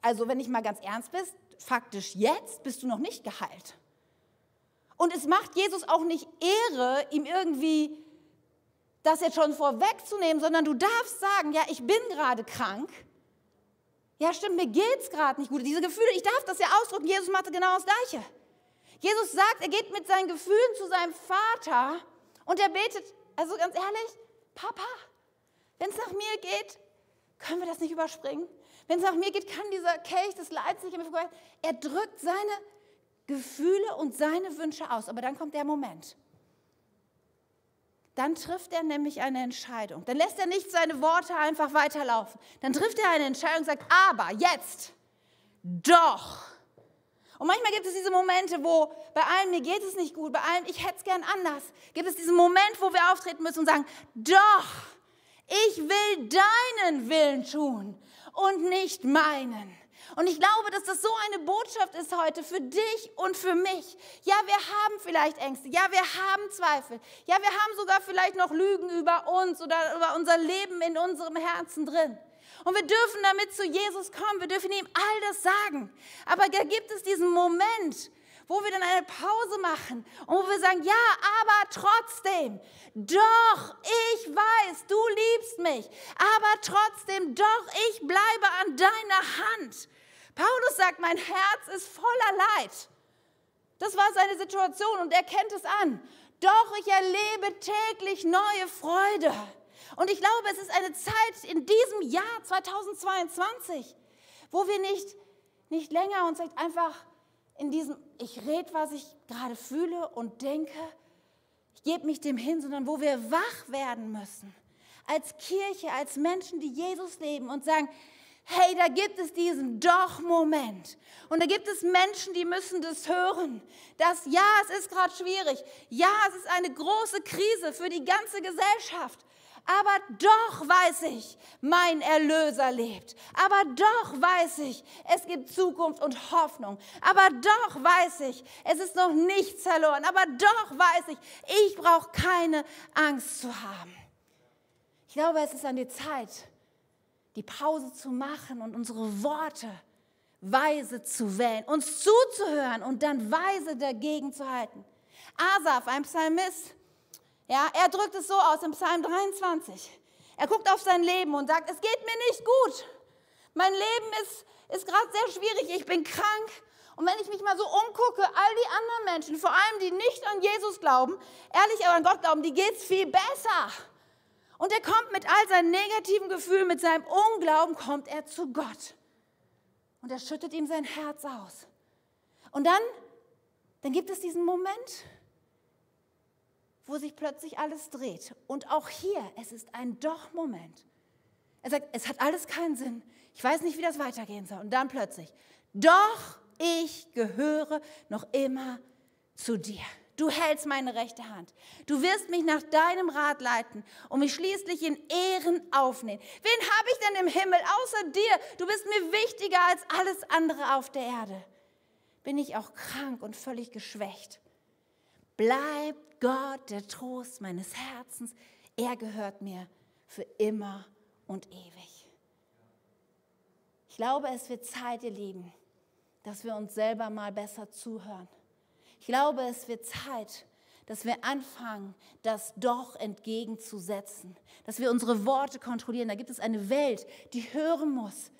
also wenn ich mal ganz ernst bist, faktisch jetzt bist du noch nicht geheilt. Und es macht Jesus auch nicht Ehre, ihm irgendwie das jetzt schon vorwegzunehmen, sondern du darfst sagen, ja, ich bin gerade krank. Ja, stimmt, mir geht es gerade nicht gut. Diese Gefühle, ich darf das ja ausdrücken. Jesus machte genau das Gleiche. Jesus sagt, er geht mit seinen Gefühlen zu seinem Vater und er betet, also ganz ehrlich, Papa, wenn es nach mir geht, können wir das nicht überspringen. Wenn es nach mir geht, kann dieser Kelch des Leids nicht mehr vorbei. Er drückt seine Gefühle und seine Wünsche aus. Aber dann kommt der Moment. Dann trifft er nämlich eine Entscheidung. Dann lässt er nicht seine Worte einfach weiterlaufen. Dann trifft er eine Entscheidung und sagt, aber jetzt, doch und manchmal gibt es diese Momente, wo bei allen, mir geht es nicht gut, bei allen, ich hätte es gern anders. Gibt es diesen Moment, wo wir auftreten müssen und sagen, doch, ich will deinen Willen tun und nicht meinen. Und ich glaube, dass das so eine Botschaft ist heute für dich und für mich. Ja, wir haben vielleicht Ängste. Ja, wir haben Zweifel. Ja, wir haben sogar vielleicht noch Lügen über uns oder über unser Leben in unserem Herzen drin. Und wir dürfen damit zu Jesus kommen. Wir dürfen ihm all das sagen. Aber da gibt es diesen Moment, wo wir dann eine Pause machen und wo wir sagen, ja, aber trotzdem, doch, ich weiß, du liebst mich, aber trotzdem, doch, ich bleibe an deiner Hand. Paulus sagt, mein Herz ist voller Leid. Das war seine Situation und er kennt es an. Doch ich erlebe täglich neue Freude. Und ich glaube, es ist eine Zeit in diesem Jahr 2022, wo wir nicht, nicht länger uns einfach in diesem, ich rede, was ich gerade fühle und denke, ich gebe mich dem hin, sondern wo wir wach werden müssen. Als Kirche, als Menschen, die Jesus leben und sagen, hey, da gibt es diesen Doch-Moment. Und da gibt es Menschen, die müssen das hören. Dass ja, es ist gerade schwierig. Ja, es ist eine große Krise für die ganze Gesellschaft. Aber doch weiß ich, mein Erlöser lebt. Aber doch weiß ich, es gibt Zukunft und Hoffnung. Aber doch weiß ich, es ist noch nichts verloren. Aber doch weiß ich, ich brauche keine Angst zu haben. Ich glaube, es ist an die Zeit, die Pause zu machen und unsere Worte weise zu wählen, uns zuzuhören und dann weise dagegen zu halten. Asaf, ein Psalmist, ja, er drückt es so aus im Psalm 23. Er guckt auf sein Leben und sagt, es geht mir nicht gut. Mein Leben ist, ist gerade sehr schwierig, ich bin krank. Und wenn ich mich mal so umgucke, all die anderen Menschen, vor allem die nicht an Jesus glauben, ehrlich aber an Gott glauben, die geht es viel besser. Und er kommt mit all seinen negativen Gefühlen, mit seinem Unglauben, kommt er zu Gott. Und er schüttet ihm sein Herz aus. Und dann, dann gibt es diesen Moment, wo sich plötzlich alles dreht. Und auch hier, es ist ein Doch-Moment. Er sagt, es hat alles keinen Sinn. Ich weiß nicht, wie das weitergehen soll. Und dann plötzlich, doch ich gehöre noch immer zu dir. Du hältst meine rechte Hand. Du wirst mich nach deinem Rat leiten und mich schließlich in Ehren aufnehmen. Wen habe ich denn im Himmel außer dir? Du bist mir wichtiger als alles andere auf der Erde. Bin ich auch krank und völlig geschwächt. Bleib Gott, der Trost meines Herzens, er gehört mir für immer und ewig. Ich glaube, es wird Zeit, ihr Lieben, dass wir uns selber mal besser zuhören. ich glaube, es wird Zeit, dass wir anfangen, das doch entgegenzusetzen, dass wir unsere Worte kontrollieren. Da gibt es eine Welt, die hören muss,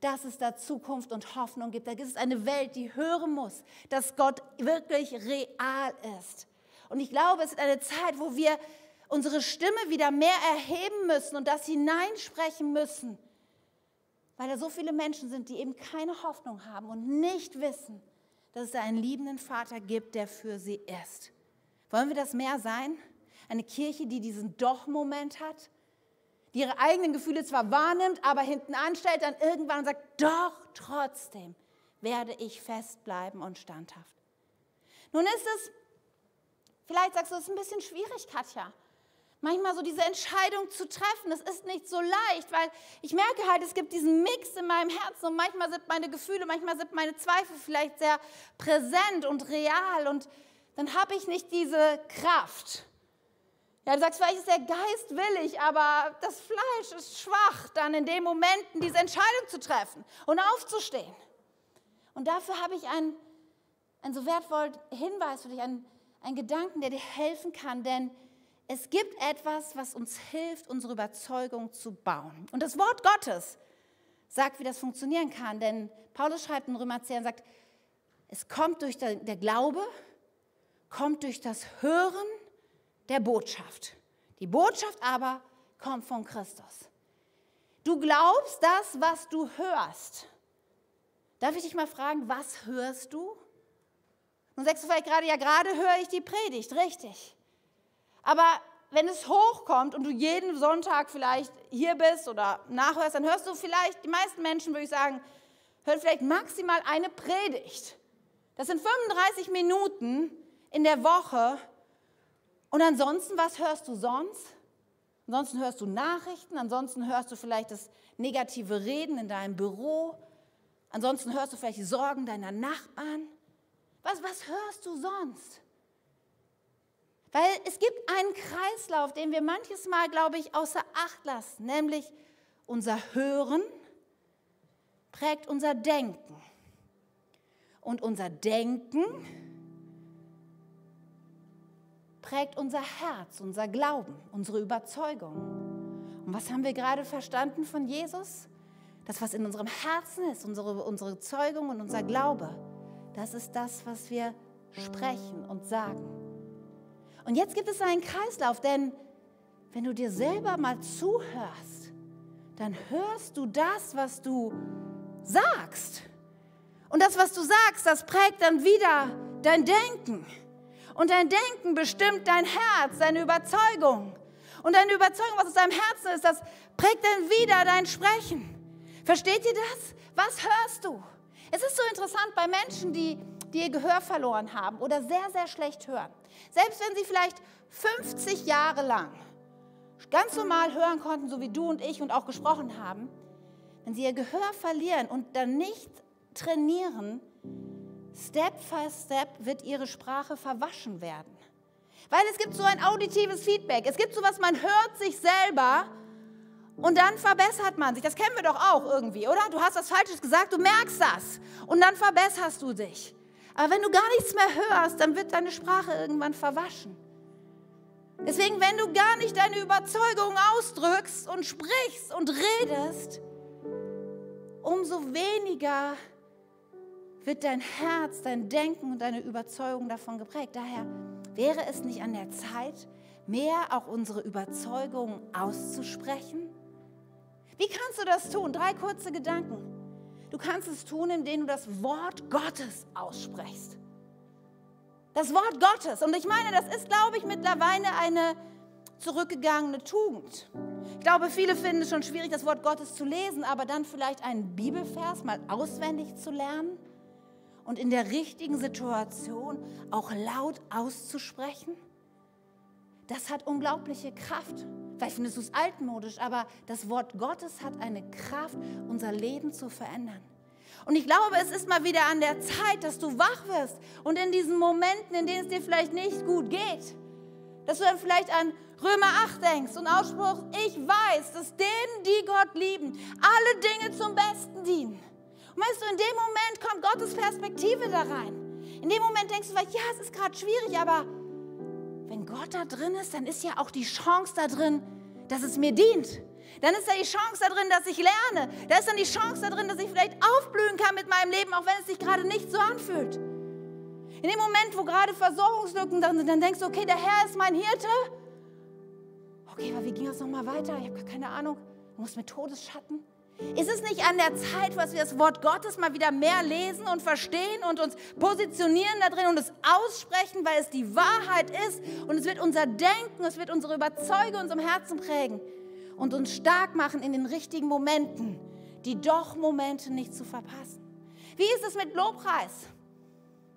dass es da Zukunft und Hoffnung gibt. Da gibt es eine Welt, die hören muss, dass Gott wirklich real ist. Und ich glaube, es ist eine Zeit, wo wir unsere Stimme wieder mehr erheben müssen und das hineinsprechen müssen, weil da so viele Menschen sind, die eben keine Hoffnung haben und nicht wissen, dass es einen liebenden Vater gibt, der für sie ist. Wollen wir das mehr sein? Eine Kirche, die diesen Doch-Moment hat, die ihre eigenen Gefühle zwar wahrnimmt, aber hinten anstellt, dann irgendwann sagt, doch trotzdem werde ich festbleiben und standhaft. Nun ist es, vielleicht sagst du, es ist ein bisschen schwierig, Katja manchmal so diese Entscheidung zu treffen. Das ist nicht so leicht, weil ich merke halt, es gibt diesen Mix in meinem Herzen und manchmal sind meine Gefühle, manchmal sind meine Zweifel vielleicht sehr präsent und real und dann habe ich nicht diese Kraft. Ja, du sagst, vielleicht ist der Geist willig, aber das Fleisch ist schwach, dann in den Momenten diese Entscheidung zu treffen und aufzustehen. Und dafür habe ich einen, einen so wertvollen Hinweis für dich, einen, einen Gedanken, der dir helfen kann, denn es gibt etwas, was uns hilft, unsere Überzeugung zu bauen. Und das Wort Gottes sagt, wie das funktionieren kann. Denn Paulus schreibt in Römer 10 und sagt, es kommt durch der, der Glaube, kommt durch das Hören der Botschaft. Die Botschaft aber kommt von Christus. Du glaubst das, was du hörst. Darf ich dich mal fragen, was hörst du? Nun sagst du vielleicht gerade, ja, gerade höre ich die Predigt, richtig. Aber wenn es hochkommt und du jeden Sonntag vielleicht hier bist oder nachhörst, dann hörst du vielleicht, die meisten Menschen würde ich sagen, hören vielleicht maximal eine Predigt. Das sind 35 Minuten in der Woche. Und ansonsten, was hörst du sonst? Ansonsten hörst du Nachrichten, ansonsten hörst du vielleicht das negative Reden in deinem Büro, ansonsten hörst du vielleicht die Sorgen deiner Nachbarn. Was, was hörst du sonst? Weil es gibt einen Kreislauf, den wir manches Mal, glaube ich, außer Acht lassen, nämlich unser Hören prägt unser Denken. Und unser Denken prägt unser Herz, unser Glauben, unsere Überzeugung. Und was haben wir gerade verstanden von Jesus? Das, was in unserem Herzen ist, unsere, unsere Zeugung und unser Glaube, das ist das, was wir sprechen und sagen. Und jetzt gibt es einen Kreislauf, denn wenn du dir selber mal zuhörst, dann hörst du das, was du sagst. Und das, was du sagst, das prägt dann wieder dein Denken. Und dein Denken bestimmt dein Herz, deine Überzeugung. Und deine Überzeugung, was aus deinem Herzen ist, das prägt dann wieder dein Sprechen. Versteht ihr das? Was hörst du? Es ist so interessant bei Menschen, die, die ihr Gehör verloren haben oder sehr, sehr schlecht hören. Selbst wenn sie vielleicht 50 Jahre lang ganz normal hören konnten, so wie du und ich und auch gesprochen haben, wenn sie ihr Gehör verlieren und dann nicht trainieren, Step by Step wird ihre Sprache verwaschen werden. Weil es gibt so ein auditives Feedback. Es gibt so was, man hört sich selber und dann verbessert man sich. Das kennen wir doch auch irgendwie, oder? Du hast was Falsches gesagt, du merkst das und dann verbesserst du dich. Aber wenn du gar nichts mehr hörst, dann wird deine Sprache irgendwann verwaschen. Deswegen, wenn du gar nicht deine Überzeugung ausdrückst und sprichst und redest, umso weniger wird dein Herz, dein Denken und deine Überzeugung davon geprägt. Daher wäre es nicht an der Zeit, mehr auch unsere Überzeugungen auszusprechen? Wie kannst du das tun? Drei kurze Gedanken. Du kannst es tun, indem du das Wort Gottes aussprichst. Das Wort Gottes. Und ich meine, das ist, glaube ich, mittlerweile eine zurückgegangene Tugend. Ich glaube, viele finden es schon schwierig, das Wort Gottes zu lesen, aber dann vielleicht einen Bibelvers mal auswendig zu lernen und in der richtigen Situation auch laut auszusprechen. Das hat unglaubliche Kraft. Vielleicht findest du es altmodisch, aber das Wort Gottes hat eine Kraft, unser Leben zu verändern. Und ich glaube, es ist mal wieder an der Zeit, dass du wach wirst und in diesen Momenten, in denen es dir vielleicht nicht gut geht, dass du dann vielleicht an Römer 8 denkst und Ausspruch, ich weiß, dass denen, die Gott lieben, alle Dinge zum Besten dienen. Und weißt du, in dem Moment kommt Gottes Perspektive da rein. In dem Moment denkst du vielleicht, ja, es ist gerade schwierig, aber wenn Gott da drin ist, dann ist ja auch die Chance da drin, dass es mir dient. Dann ist da die Chance da drin, dass ich lerne. Da ist dann die Chance da drin, dass ich vielleicht aufblühen kann mit meinem Leben, auch wenn es sich gerade nicht so anfühlt. In dem Moment, wo gerade Versorgungslücken da sind, dann denkst du, okay, der Herr ist mein Hirte. Okay, aber wie ging das nochmal weiter? Ich habe gar keine Ahnung. Du musst mit Todesschatten. Ist es nicht an der Zeit, dass wir das Wort Gottes mal wieder mehr lesen und verstehen und uns positionieren da drin und es aussprechen, weil es die Wahrheit ist und es wird unser Denken, es wird unsere Überzeugung unserem Herzen prägen und uns stark machen in den richtigen Momenten, die doch Momente nicht zu verpassen. Wie ist es mit Lobpreis?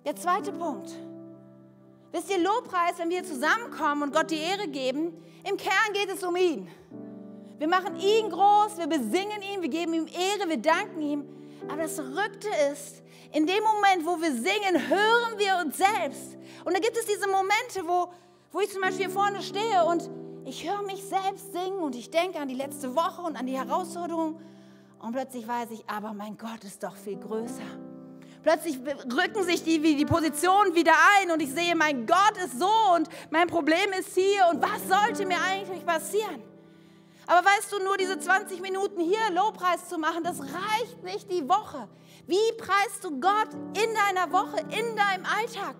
Der zweite Punkt. Wisst ihr, Lobpreis, wenn wir zusammenkommen und Gott die Ehre geben, im Kern geht es um ihn. Wir machen ihn groß, wir besingen ihn, wir geben ihm Ehre, wir danken ihm. Aber das Verrückte ist, in dem Moment, wo wir singen, hören wir uns selbst. Und da gibt es diese Momente, wo, wo ich zum Beispiel hier vorne stehe und ich höre mich selbst singen und ich denke an die letzte Woche und an die Herausforderungen. Und plötzlich weiß ich, aber mein Gott ist doch viel größer. Plötzlich rücken sich die, die Positionen wieder ein und ich sehe, mein Gott ist so und mein Problem ist hier und was sollte mir eigentlich passieren? Aber weißt du, nur diese 20 Minuten hier Lobpreis zu machen, das reicht nicht die Woche. Wie preist du Gott in deiner Woche, in deinem Alltag?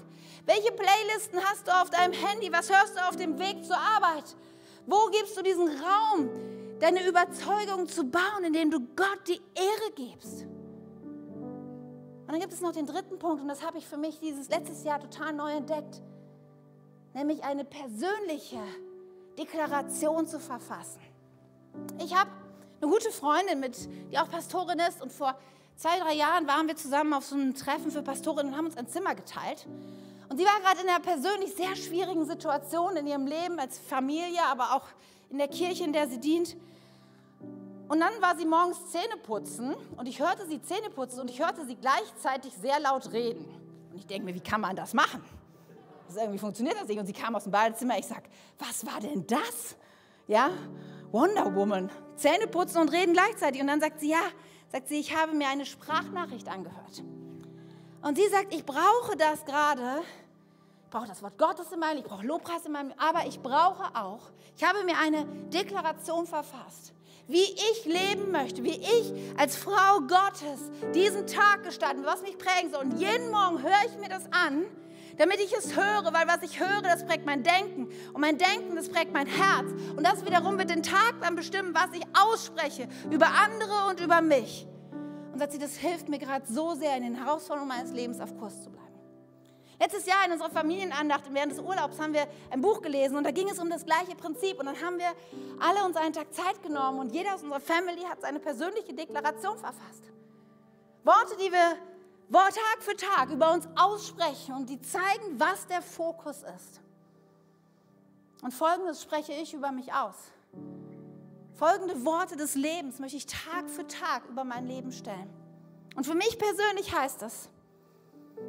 Welche Playlisten hast du auf deinem Handy? Was hörst du auf dem Weg zur Arbeit? Wo gibst du diesen Raum, deine Überzeugung zu bauen, indem du Gott die Ehre gibst? Und dann gibt es noch den dritten Punkt, und das habe ich für mich dieses letztes Jahr total neu entdeckt, nämlich eine persönliche Deklaration zu verfassen. Ich habe eine gute Freundin, mit, die auch Pastorin ist, und vor zwei, drei Jahren waren wir zusammen auf so einem Treffen für Pastorinnen und haben uns ein Zimmer geteilt. Und sie war gerade in einer persönlich sehr schwierigen Situation in ihrem Leben als Familie, aber auch in der Kirche, in der sie dient. Und dann war sie morgens Zähne putzen und ich hörte sie Zähne putzen und ich hörte sie gleichzeitig sehr laut reden. Und ich denke mir, wie kann man das machen? Das irgendwie funktioniert das nicht. Und sie kam aus dem Badezimmer. Ich sage, was war denn das? Ja, Wonder Woman. Zähne putzen und reden gleichzeitig. Und dann sagt sie, ja, sagt sie, ich habe mir eine Sprachnachricht angehört. Und sie sagt, ich brauche das gerade. Ich brauche das Wort Gottes in meinem ich brauche Lobpreis in meinem aber ich brauche auch, ich habe mir eine Deklaration verfasst wie ich leben möchte, wie ich als Frau Gottes diesen Tag gestalten, was mich prägen soll. Und jeden Morgen höre ich mir das an, damit ich es höre, weil was ich höre, das prägt mein Denken. Und mein Denken, das prägt mein Herz. Und das wiederum wird den Tag dann bestimmen, was ich ausspreche über andere und über mich. Und sagt sie, das hilft mir gerade so sehr, in den Herausforderungen meines Lebens auf Kurs zu bleiben. Letztes Jahr in unserer Familienandacht während des Urlaubs haben wir ein Buch gelesen und da ging es um das gleiche Prinzip. Und dann haben wir alle uns einen Tag Zeit genommen und jeder aus unserer Family hat seine persönliche Deklaration verfasst. Worte, die wir Tag für Tag über uns aussprechen und die zeigen, was der Fokus ist. Und folgendes spreche ich über mich aus. Folgende Worte des Lebens möchte ich Tag für Tag über mein Leben stellen. Und für mich persönlich heißt es,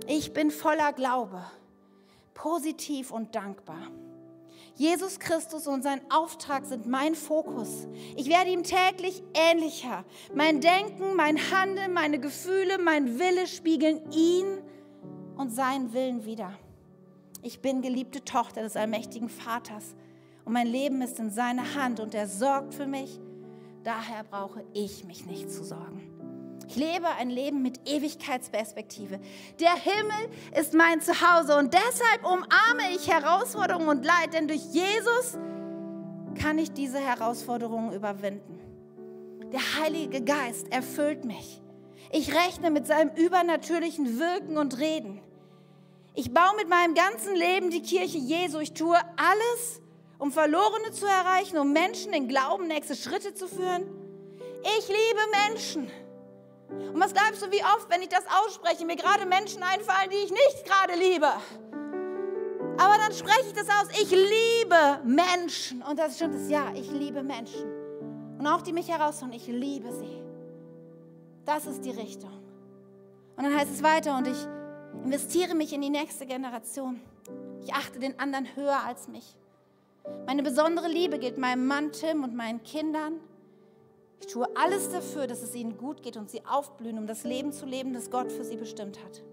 ich bin voller Glaube, positiv und dankbar. Jesus Christus und sein Auftrag sind mein Fokus. Ich werde ihm täglich ähnlicher. Mein Denken, mein Handeln, meine Gefühle, mein Wille spiegeln ihn und seinen Willen wider. Ich bin geliebte Tochter des allmächtigen Vaters und mein Leben ist in seiner Hand und er sorgt für mich. Daher brauche ich mich nicht zu sorgen. Ich lebe ein Leben mit Ewigkeitsperspektive. Der Himmel ist mein Zuhause und deshalb umarme ich Herausforderungen und Leid, denn durch Jesus kann ich diese Herausforderungen überwinden. Der Heilige Geist erfüllt mich. Ich rechne mit seinem übernatürlichen Wirken und Reden. Ich baue mit meinem ganzen Leben die Kirche Jesu. Ich tue alles, um Verlorene zu erreichen, um Menschen in Glauben nächste Schritte zu führen. Ich liebe Menschen. Und was glaubst du, wie oft, wenn ich das ausspreche, mir gerade Menschen einfallen, die ich nicht gerade liebe? Aber dann spreche ich das aus. Ich liebe Menschen. Und das stimmt es, ja, ich liebe Menschen. Und auch die mich herausfordern, ich liebe sie. Das ist die Richtung. Und dann heißt es weiter und ich investiere mich in die nächste Generation. Ich achte den anderen höher als mich. Meine besondere Liebe gilt meinem Mann Tim und meinen Kindern. Ich tue alles dafür, dass es ihnen gut geht und sie aufblühen, um das Leben zu leben, das Gott für sie bestimmt hat.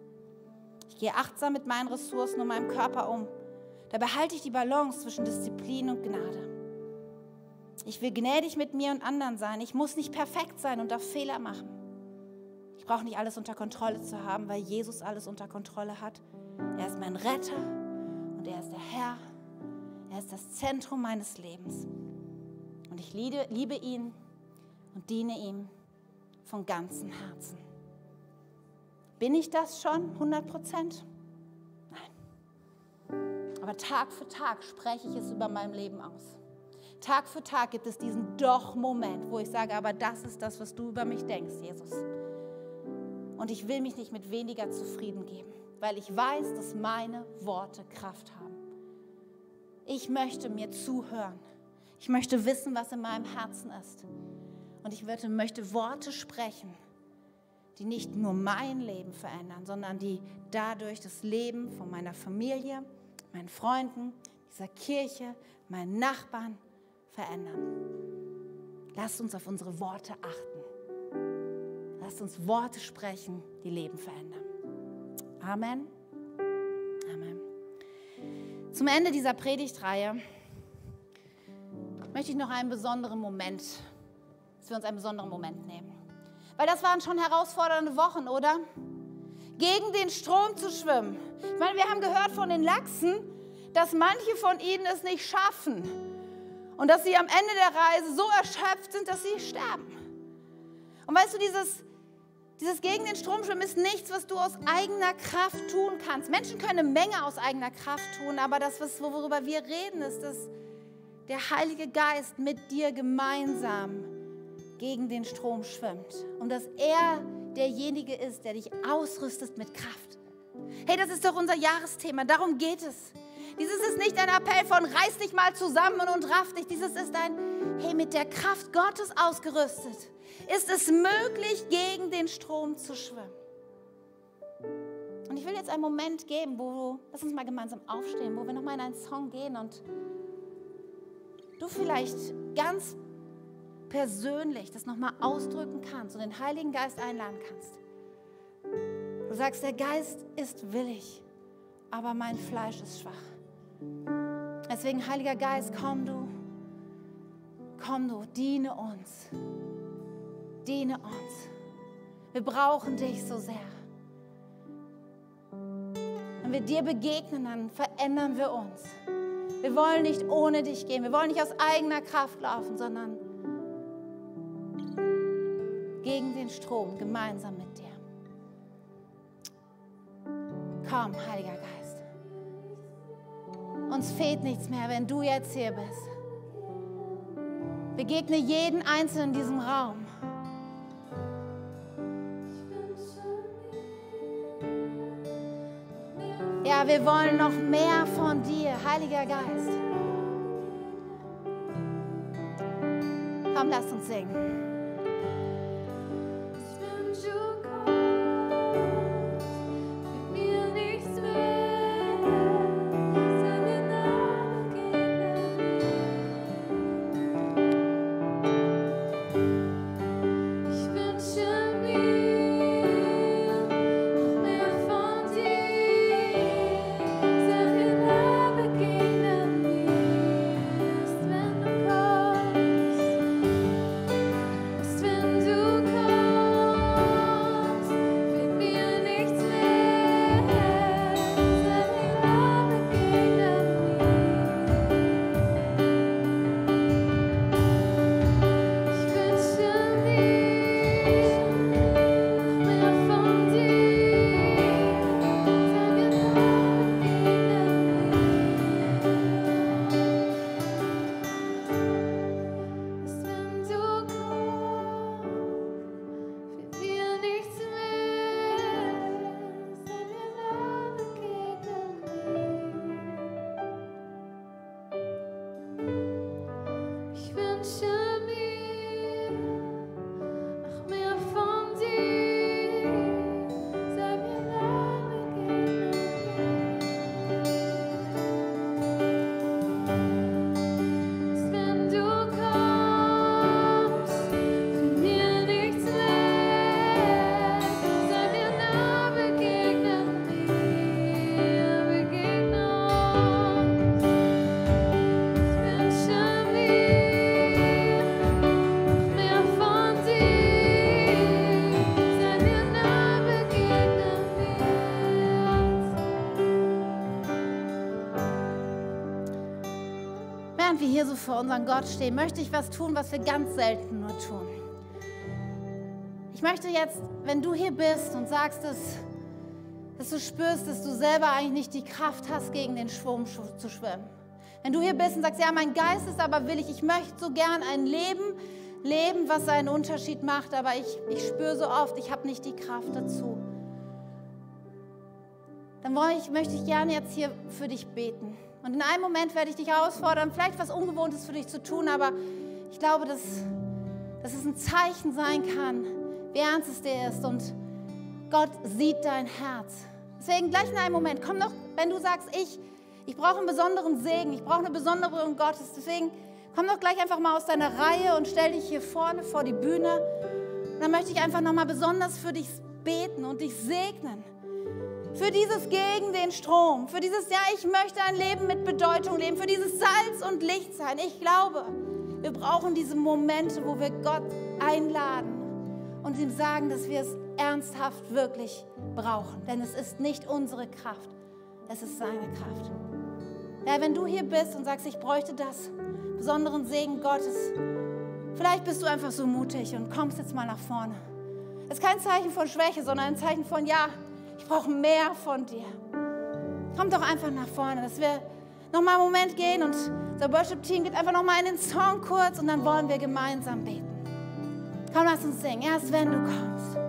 Ich gehe achtsam mit meinen Ressourcen und meinem Körper um. Da behalte ich die Balance zwischen Disziplin und Gnade. Ich will gnädig mit mir und anderen sein. Ich muss nicht perfekt sein und darf Fehler machen. Ich brauche nicht alles unter Kontrolle zu haben, weil Jesus alles unter Kontrolle hat. Er ist mein Retter und er ist der Herr. Er ist das Zentrum meines Lebens. Und ich liebe, liebe ihn und diene ihm von ganzem Herzen. Bin ich das schon 100 Prozent? Nein. Aber Tag für Tag spreche ich es über mein Leben aus. Tag für Tag gibt es diesen Doch-Moment, wo ich sage, aber das ist das, was du über mich denkst, Jesus. Und ich will mich nicht mit weniger zufrieden geben, weil ich weiß, dass meine Worte Kraft haben. Ich möchte mir zuhören. Ich möchte wissen, was in meinem Herzen ist. Und ich möchte Worte sprechen, die nicht nur mein Leben verändern, sondern die dadurch das Leben von meiner Familie, meinen Freunden, dieser Kirche, meinen Nachbarn verändern. Lasst uns auf unsere Worte achten. Lasst uns Worte sprechen, die Leben verändern. Amen. Amen. Zum Ende dieser Predigtreihe möchte ich noch einen besonderen Moment, dass wir uns einen besonderen Moment nehmen. Weil das waren schon herausfordernde Wochen, oder? Gegen den Strom zu schwimmen. Ich meine, wir haben gehört von den Lachsen, dass manche von ihnen es nicht schaffen und dass sie am Ende der Reise so erschöpft sind, dass sie sterben. Und weißt du, dieses, dieses gegen den Strom schwimmen ist nichts, was du aus eigener Kraft tun kannst. Menschen können eine Menge aus eigener Kraft tun, aber das, worüber wir reden, ist, dass der Heilige Geist mit dir gemeinsam gegen den Strom schwimmt und dass er derjenige ist, der dich ausrüstet mit Kraft. Hey, das ist doch unser Jahresthema, darum geht es. Dieses ist nicht ein Appell von reiß dich mal zusammen und raff dich. Dieses ist ein, hey, mit der Kraft Gottes ausgerüstet, ist es möglich, gegen den Strom zu schwimmen. Und ich will jetzt einen Moment geben, wo, lass uns mal gemeinsam aufstehen, wo wir nochmal in einen Song gehen und du vielleicht ganz persönlich das nochmal ausdrücken kannst und den Heiligen Geist einladen kannst. Du sagst, der Geist ist willig, aber mein Fleisch ist schwach. Deswegen, Heiliger Geist, komm du, komm du, diene uns, diene uns. Wir brauchen dich so sehr. Wenn wir dir begegnen, dann verändern wir uns. Wir wollen nicht ohne dich gehen. Wir wollen nicht aus eigener Kraft laufen, sondern gegen den Strom gemeinsam mit dir. Komm, Heiliger Geist. Uns fehlt nichts mehr, wenn du jetzt hier bist. Begegne jeden Einzelnen in diesem Raum. Ja, wir wollen noch mehr von dir, Heiliger Geist. Komm, lass uns singen. Vor unserem Gott stehen, möchte ich was tun, was wir ganz selten nur tun. Ich möchte jetzt, wenn du hier bist und sagst, dass, dass du spürst, dass du selber eigentlich nicht die Kraft hast, gegen den Schwurm zu schwimmen. Wenn du hier bist und sagst, ja, mein Geist ist aber willig, ich möchte so gern ein Leben leben, was einen Unterschied macht, aber ich, ich spüre so oft, ich habe nicht die Kraft dazu. Dann ich, möchte ich gerne jetzt hier für dich beten. Und in einem Moment werde ich dich herausfordern, vielleicht was Ungewohntes für dich zu tun, aber ich glaube, dass, dass es ein Zeichen sein kann, wie ernst es dir ist. Und Gott sieht dein Herz. Deswegen gleich in einem Moment, komm doch, wenn du sagst, ich, ich brauche einen besonderen Segen, ich brauche eine besondere Berührung Gottes. Deswegen komm doch gleich einfach mal aus deiner Reihe und stell dich hier vorne vor die Bühne. Und dann möchte ich einfach nochmal besonders für dich beten und dich segnen. Für dieses gegen den Strom, für dieses, ja, ich möchte ein Leben mit Bedeutung leben, für dieses Salz und Licht sein. Ich glaube, wir brauchen diese Momente, wo wir Gott einladen und ihm sagen, dass wir es ernsthaft wirklich brauchen. Denn es ist nicht unsere Kraft, es ist seine Kraft. Ja, wenn du hier bist und sagst, ich bräuchte das, besonderen Segen Gottes, vielleicht bist du einfach so mutig und kommst jetzt mal nach vorne. Es ist kein Zeichen von Schwäche, sondern ein Zeichen von, ja, ich brauche mehr von dir. Komm doch einfach nach vorne, dass wir nochmal einen Moment gehen und unser Worship-Team geht einfach nochmal in den Song kurz und dann wollen wir gemeinsam beten. Komm, lass uns singen. Erst wenn du kommst.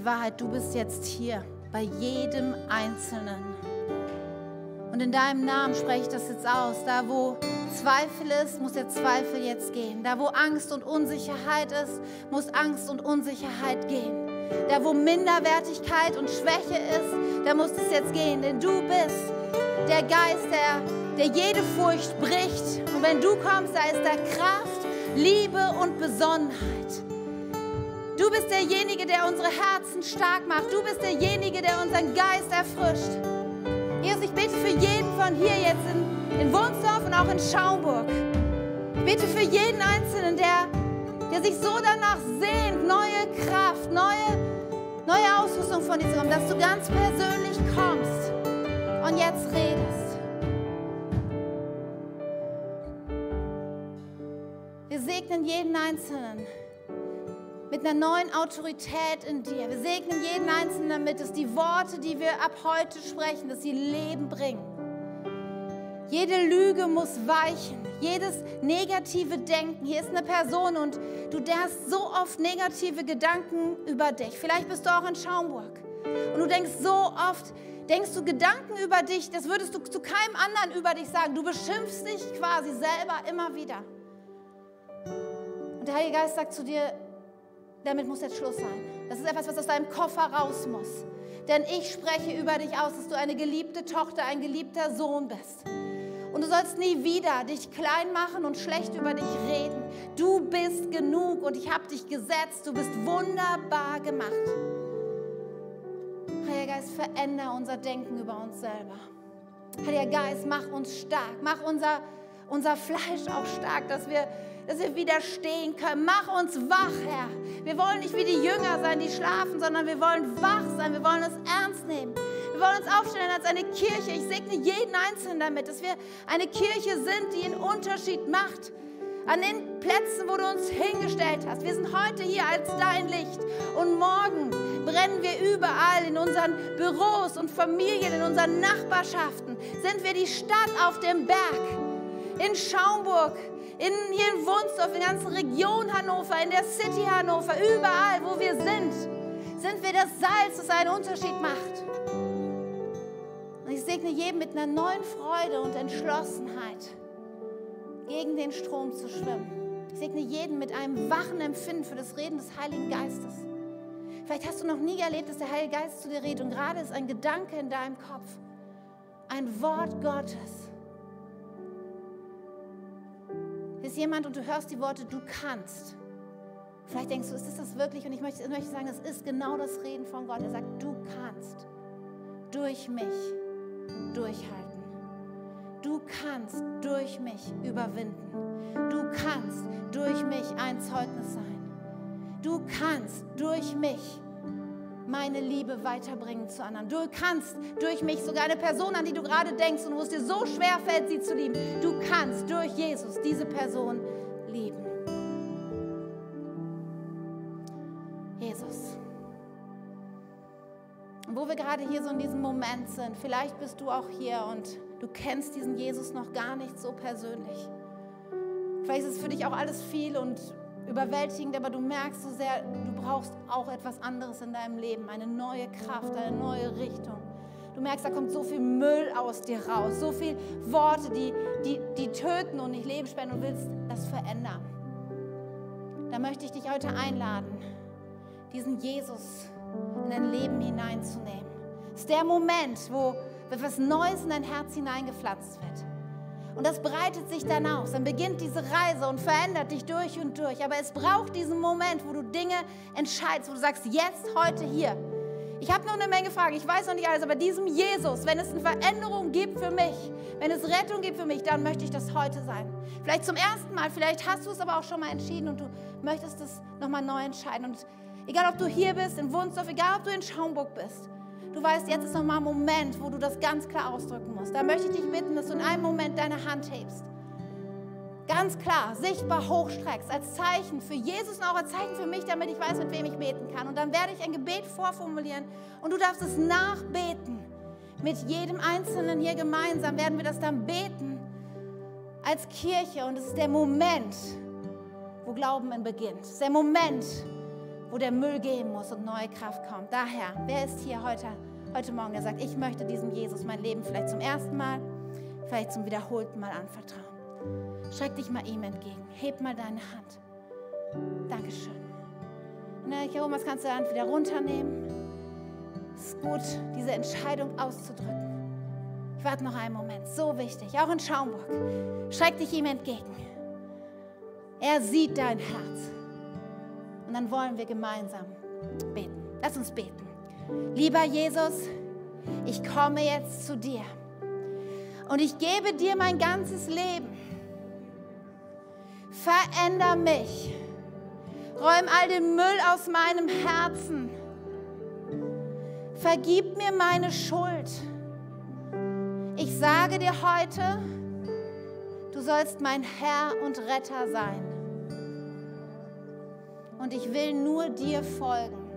Die Wahrheit. Du bist jetzt hier bei jedem Einzelnen. Und in deinem Namen spreche ich das jetzt aus. Da, wo Zweifel ist, muss der Zweifel jetzt gehen. Da, wo Angst und Unsicherheit ist, muss Angst und Unsicherheit gehen. Da, wo Minderwertigkeit und Schwäche ist, da muss es jetzt gehen. Denn du bist der Geist, der, der jede Furcht bricht. Und wenn du kommst, da ist da Kraft, Liebe und Besonnenheit. Du bist derjenige, der unsere Herzen stark macht. Du bist derjenige, der unseren Geist erfrischt. Jesus, ich bete für jeden von hier jetzt in, in Wunsdorf und auch in Schaumburg. Ich bete für jeden Einzelnen, der, der sich so danach sehnt, neue Kraft, neue, neue Ausrüstung von dir zu haben, dass du ganz persönlich kommst und jetzt redest. Wir segnen jeden Einzelnen mit einer neuen Autorität in dir. Wir segnen jeden Einzelnen damit, dass die Worte, die wir ab heute sprechen, dass sie Leben bringen. Jede Lüge muss weichen, jedes negative Denken. Hier ist eine Person und du hast so oft negative Gedanken über dich. Vielleicht bist du auch in Schaumburg und du denkst so oft, denkst du Gedanken über dich, das würdest du zu keinem anderen über dich sagen. Du beschimpfst dich quasi selber immer wieder. Und der Heilige Geist sagt zu dir, damit muss jetzt Schluss sein. Das ist etwas, was aus deinem Koffer raus muss. Denn ich spreche über dich aus, dass du eine geliebte Tochter, ein geliebter Sohn bist. Und du sollst nie wieder dich klein machen und schlecht über dich reden. Du bist genug und ich habe dich gesetzt. Du bist wunderbar gemacht. Heiliger Geist, veränder unser Denken über uns selber. Heiliger Geist, mach uns stark. Mach unser, unser Fleisch auch stark, dass wir, dass wir widerstehen können. Mach uns wach, Herr. Wir wollen nicht wie die Jünger sein, die schlafen, sondern wir wollen wach sein. Wir wollen es ernst nehmen. Wir wollen uns aufstellen als eine Kirche. Ich segne jeden Einzelnen damit, dass wir eine Kirche sind, die einen Unterschied macht. An den Plätzen, wo du uns hingestellt hast. Wir sind heute hier als dein Licht. Und morgen brennen wir überall in unseren Büros und Familien, in unseren Nachbarschaften. Sind wir die Stadt auf dem Berg. In Schaumburg, in, hier in Wunsdorf, in der ganzen Region Hannover, in der City Hannover, überall, wo wir sind, sind wir das Salz, das einen Unterschied macht. Und ich segne jeden mit einer neuen Freude und Entschlossenheit, gegen den Strom zu schwimmen. Ich segne jeden mit einem wachen Empfinden für das Reden des Heiligen Geistes. Vielleicht hast du noch nie erlebt, dass der Heilige Geist zu dir redet und gerade ist ein Gedanke in deinem Kopf, ein Wort Gottes. Ist jemand und du hörst die Worte, du kannst. Vielleicht denkst du, ist das wirklich? Und ich möchte, ich möchte sagen, es ist genau das Reden von Gott. Er sagt, du kannst durch mich durchhalten. Du kannst durch mich überwinden. Du kannst durch mich ein Zeugnis sein. Du kannst durch mich meine Liebe weiterbringen zu anderen. Du kannst durch mich sogar eine Person, an die du gerade denkst und wo es dir so schwer fällt, sie zu lieben, du kannst durch Jesus diese Person lieben. Jesus. Und wo wir gerade hier so in diesem Moment sind, vielleicht bist du auch hier und du kennst diesen Jesus noch gar nicht so persönlich. Vielleicht ist es für dich auch alles viel und überwältigend, aber du merkst so sehr, du brauchst auch etwas anderes in deinem Leben, eine neue Kraft, eine neue Richtung. Du merkst, da kommt so viel Müll aus dir raus, so viele Worte, die, die, die töten und nicht Leben spenden und willst das verändern. Da möchte ich dich heute einladen, diesen Jesus in dein Leben hineinzunehmen. Es ist der Moment, wo etwas Neues in dein Herz hineingepflanzt wird. Und das breitet sich dann aus. Dann beginnt diese Reise und verändert dich durch und durch. Aber es braucht diesen Moment, wo du Dinge entscheidest, wo du sagst, jetzt, heute, hier. Ich habe noch eine Menge Fragen, ich weiß noch nicht alles, aber diesem Jesus, wenn es eine Veränderung gibt für mich, wenn es Rettung gibt für mich, dann möchte ich das heute sein. Vielleicht zum ersten Mal, vielleicht hast du es aber auch schon mal entschieden und du möchtest es nochmal neu entscheiden. Und egal, ob du hier bist, in Wunsdorf, egal, ob du in Schaumburg bist, du weißt, jetzt ist nochmal ein Moment, wo du das ganz klar ausdrücken musst. Da möchte ich dich bitten, dass du in einem Moment deine Hand hebst. Ganz klar, sichtbar hochstreckst, als Zeichen für Jesus und auch als Zeichen für mich, damit ich weiß, mit wem ich beten kann. Und dann werde ich ein Gebet vorformulieren und du darfst es nachbeten. Mit jedem Einzelnen hier gemeinsam werden wir das dann beten als Kirche. Und es ist der Moment, wo Glauben beginnt. Es ist der Moment, wo der Müll gehen muss und neue Kraft kommt. Daher, wer ist hier heute, heute Morgen, der sagt, ich möchte diesem Jesus mein Leben vielleicht zum ersten Mal, vielleicht zum wiederholten Mal anvertrauen? Schreck dich mal ihm entgegen. Heb mal deine Hand. Dankeschön. Dann, hier oben, kannst du die Hand wieder runternehmen. Es ist gut, diese Entscheidung auszudrücken. Ich warte noch einen Moment. So wichtig. Auch in Schaumburg. Schreck dich ihm entgegen. Er sieht dein Herz. Und dann wollen wir gemeinsam beten. Lass uns beten. Lieber Jesus, ich komme jetzt zu dir. Und ich gebe dir mein ganzes Leben. Veränder mich. Räum all den Müll aus meinem Herzen. Vergib mir meine Schuld. Ich sage dir heute, du sollst mein Herr und Retter sein. Und ich will nur dir folgen.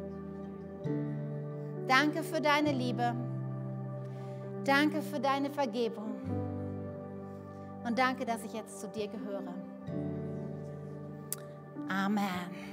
Danke für deine Liebe. Danke für deine Vergebung. Und danke, dass ich jetzt zu dir gehöre. Amen.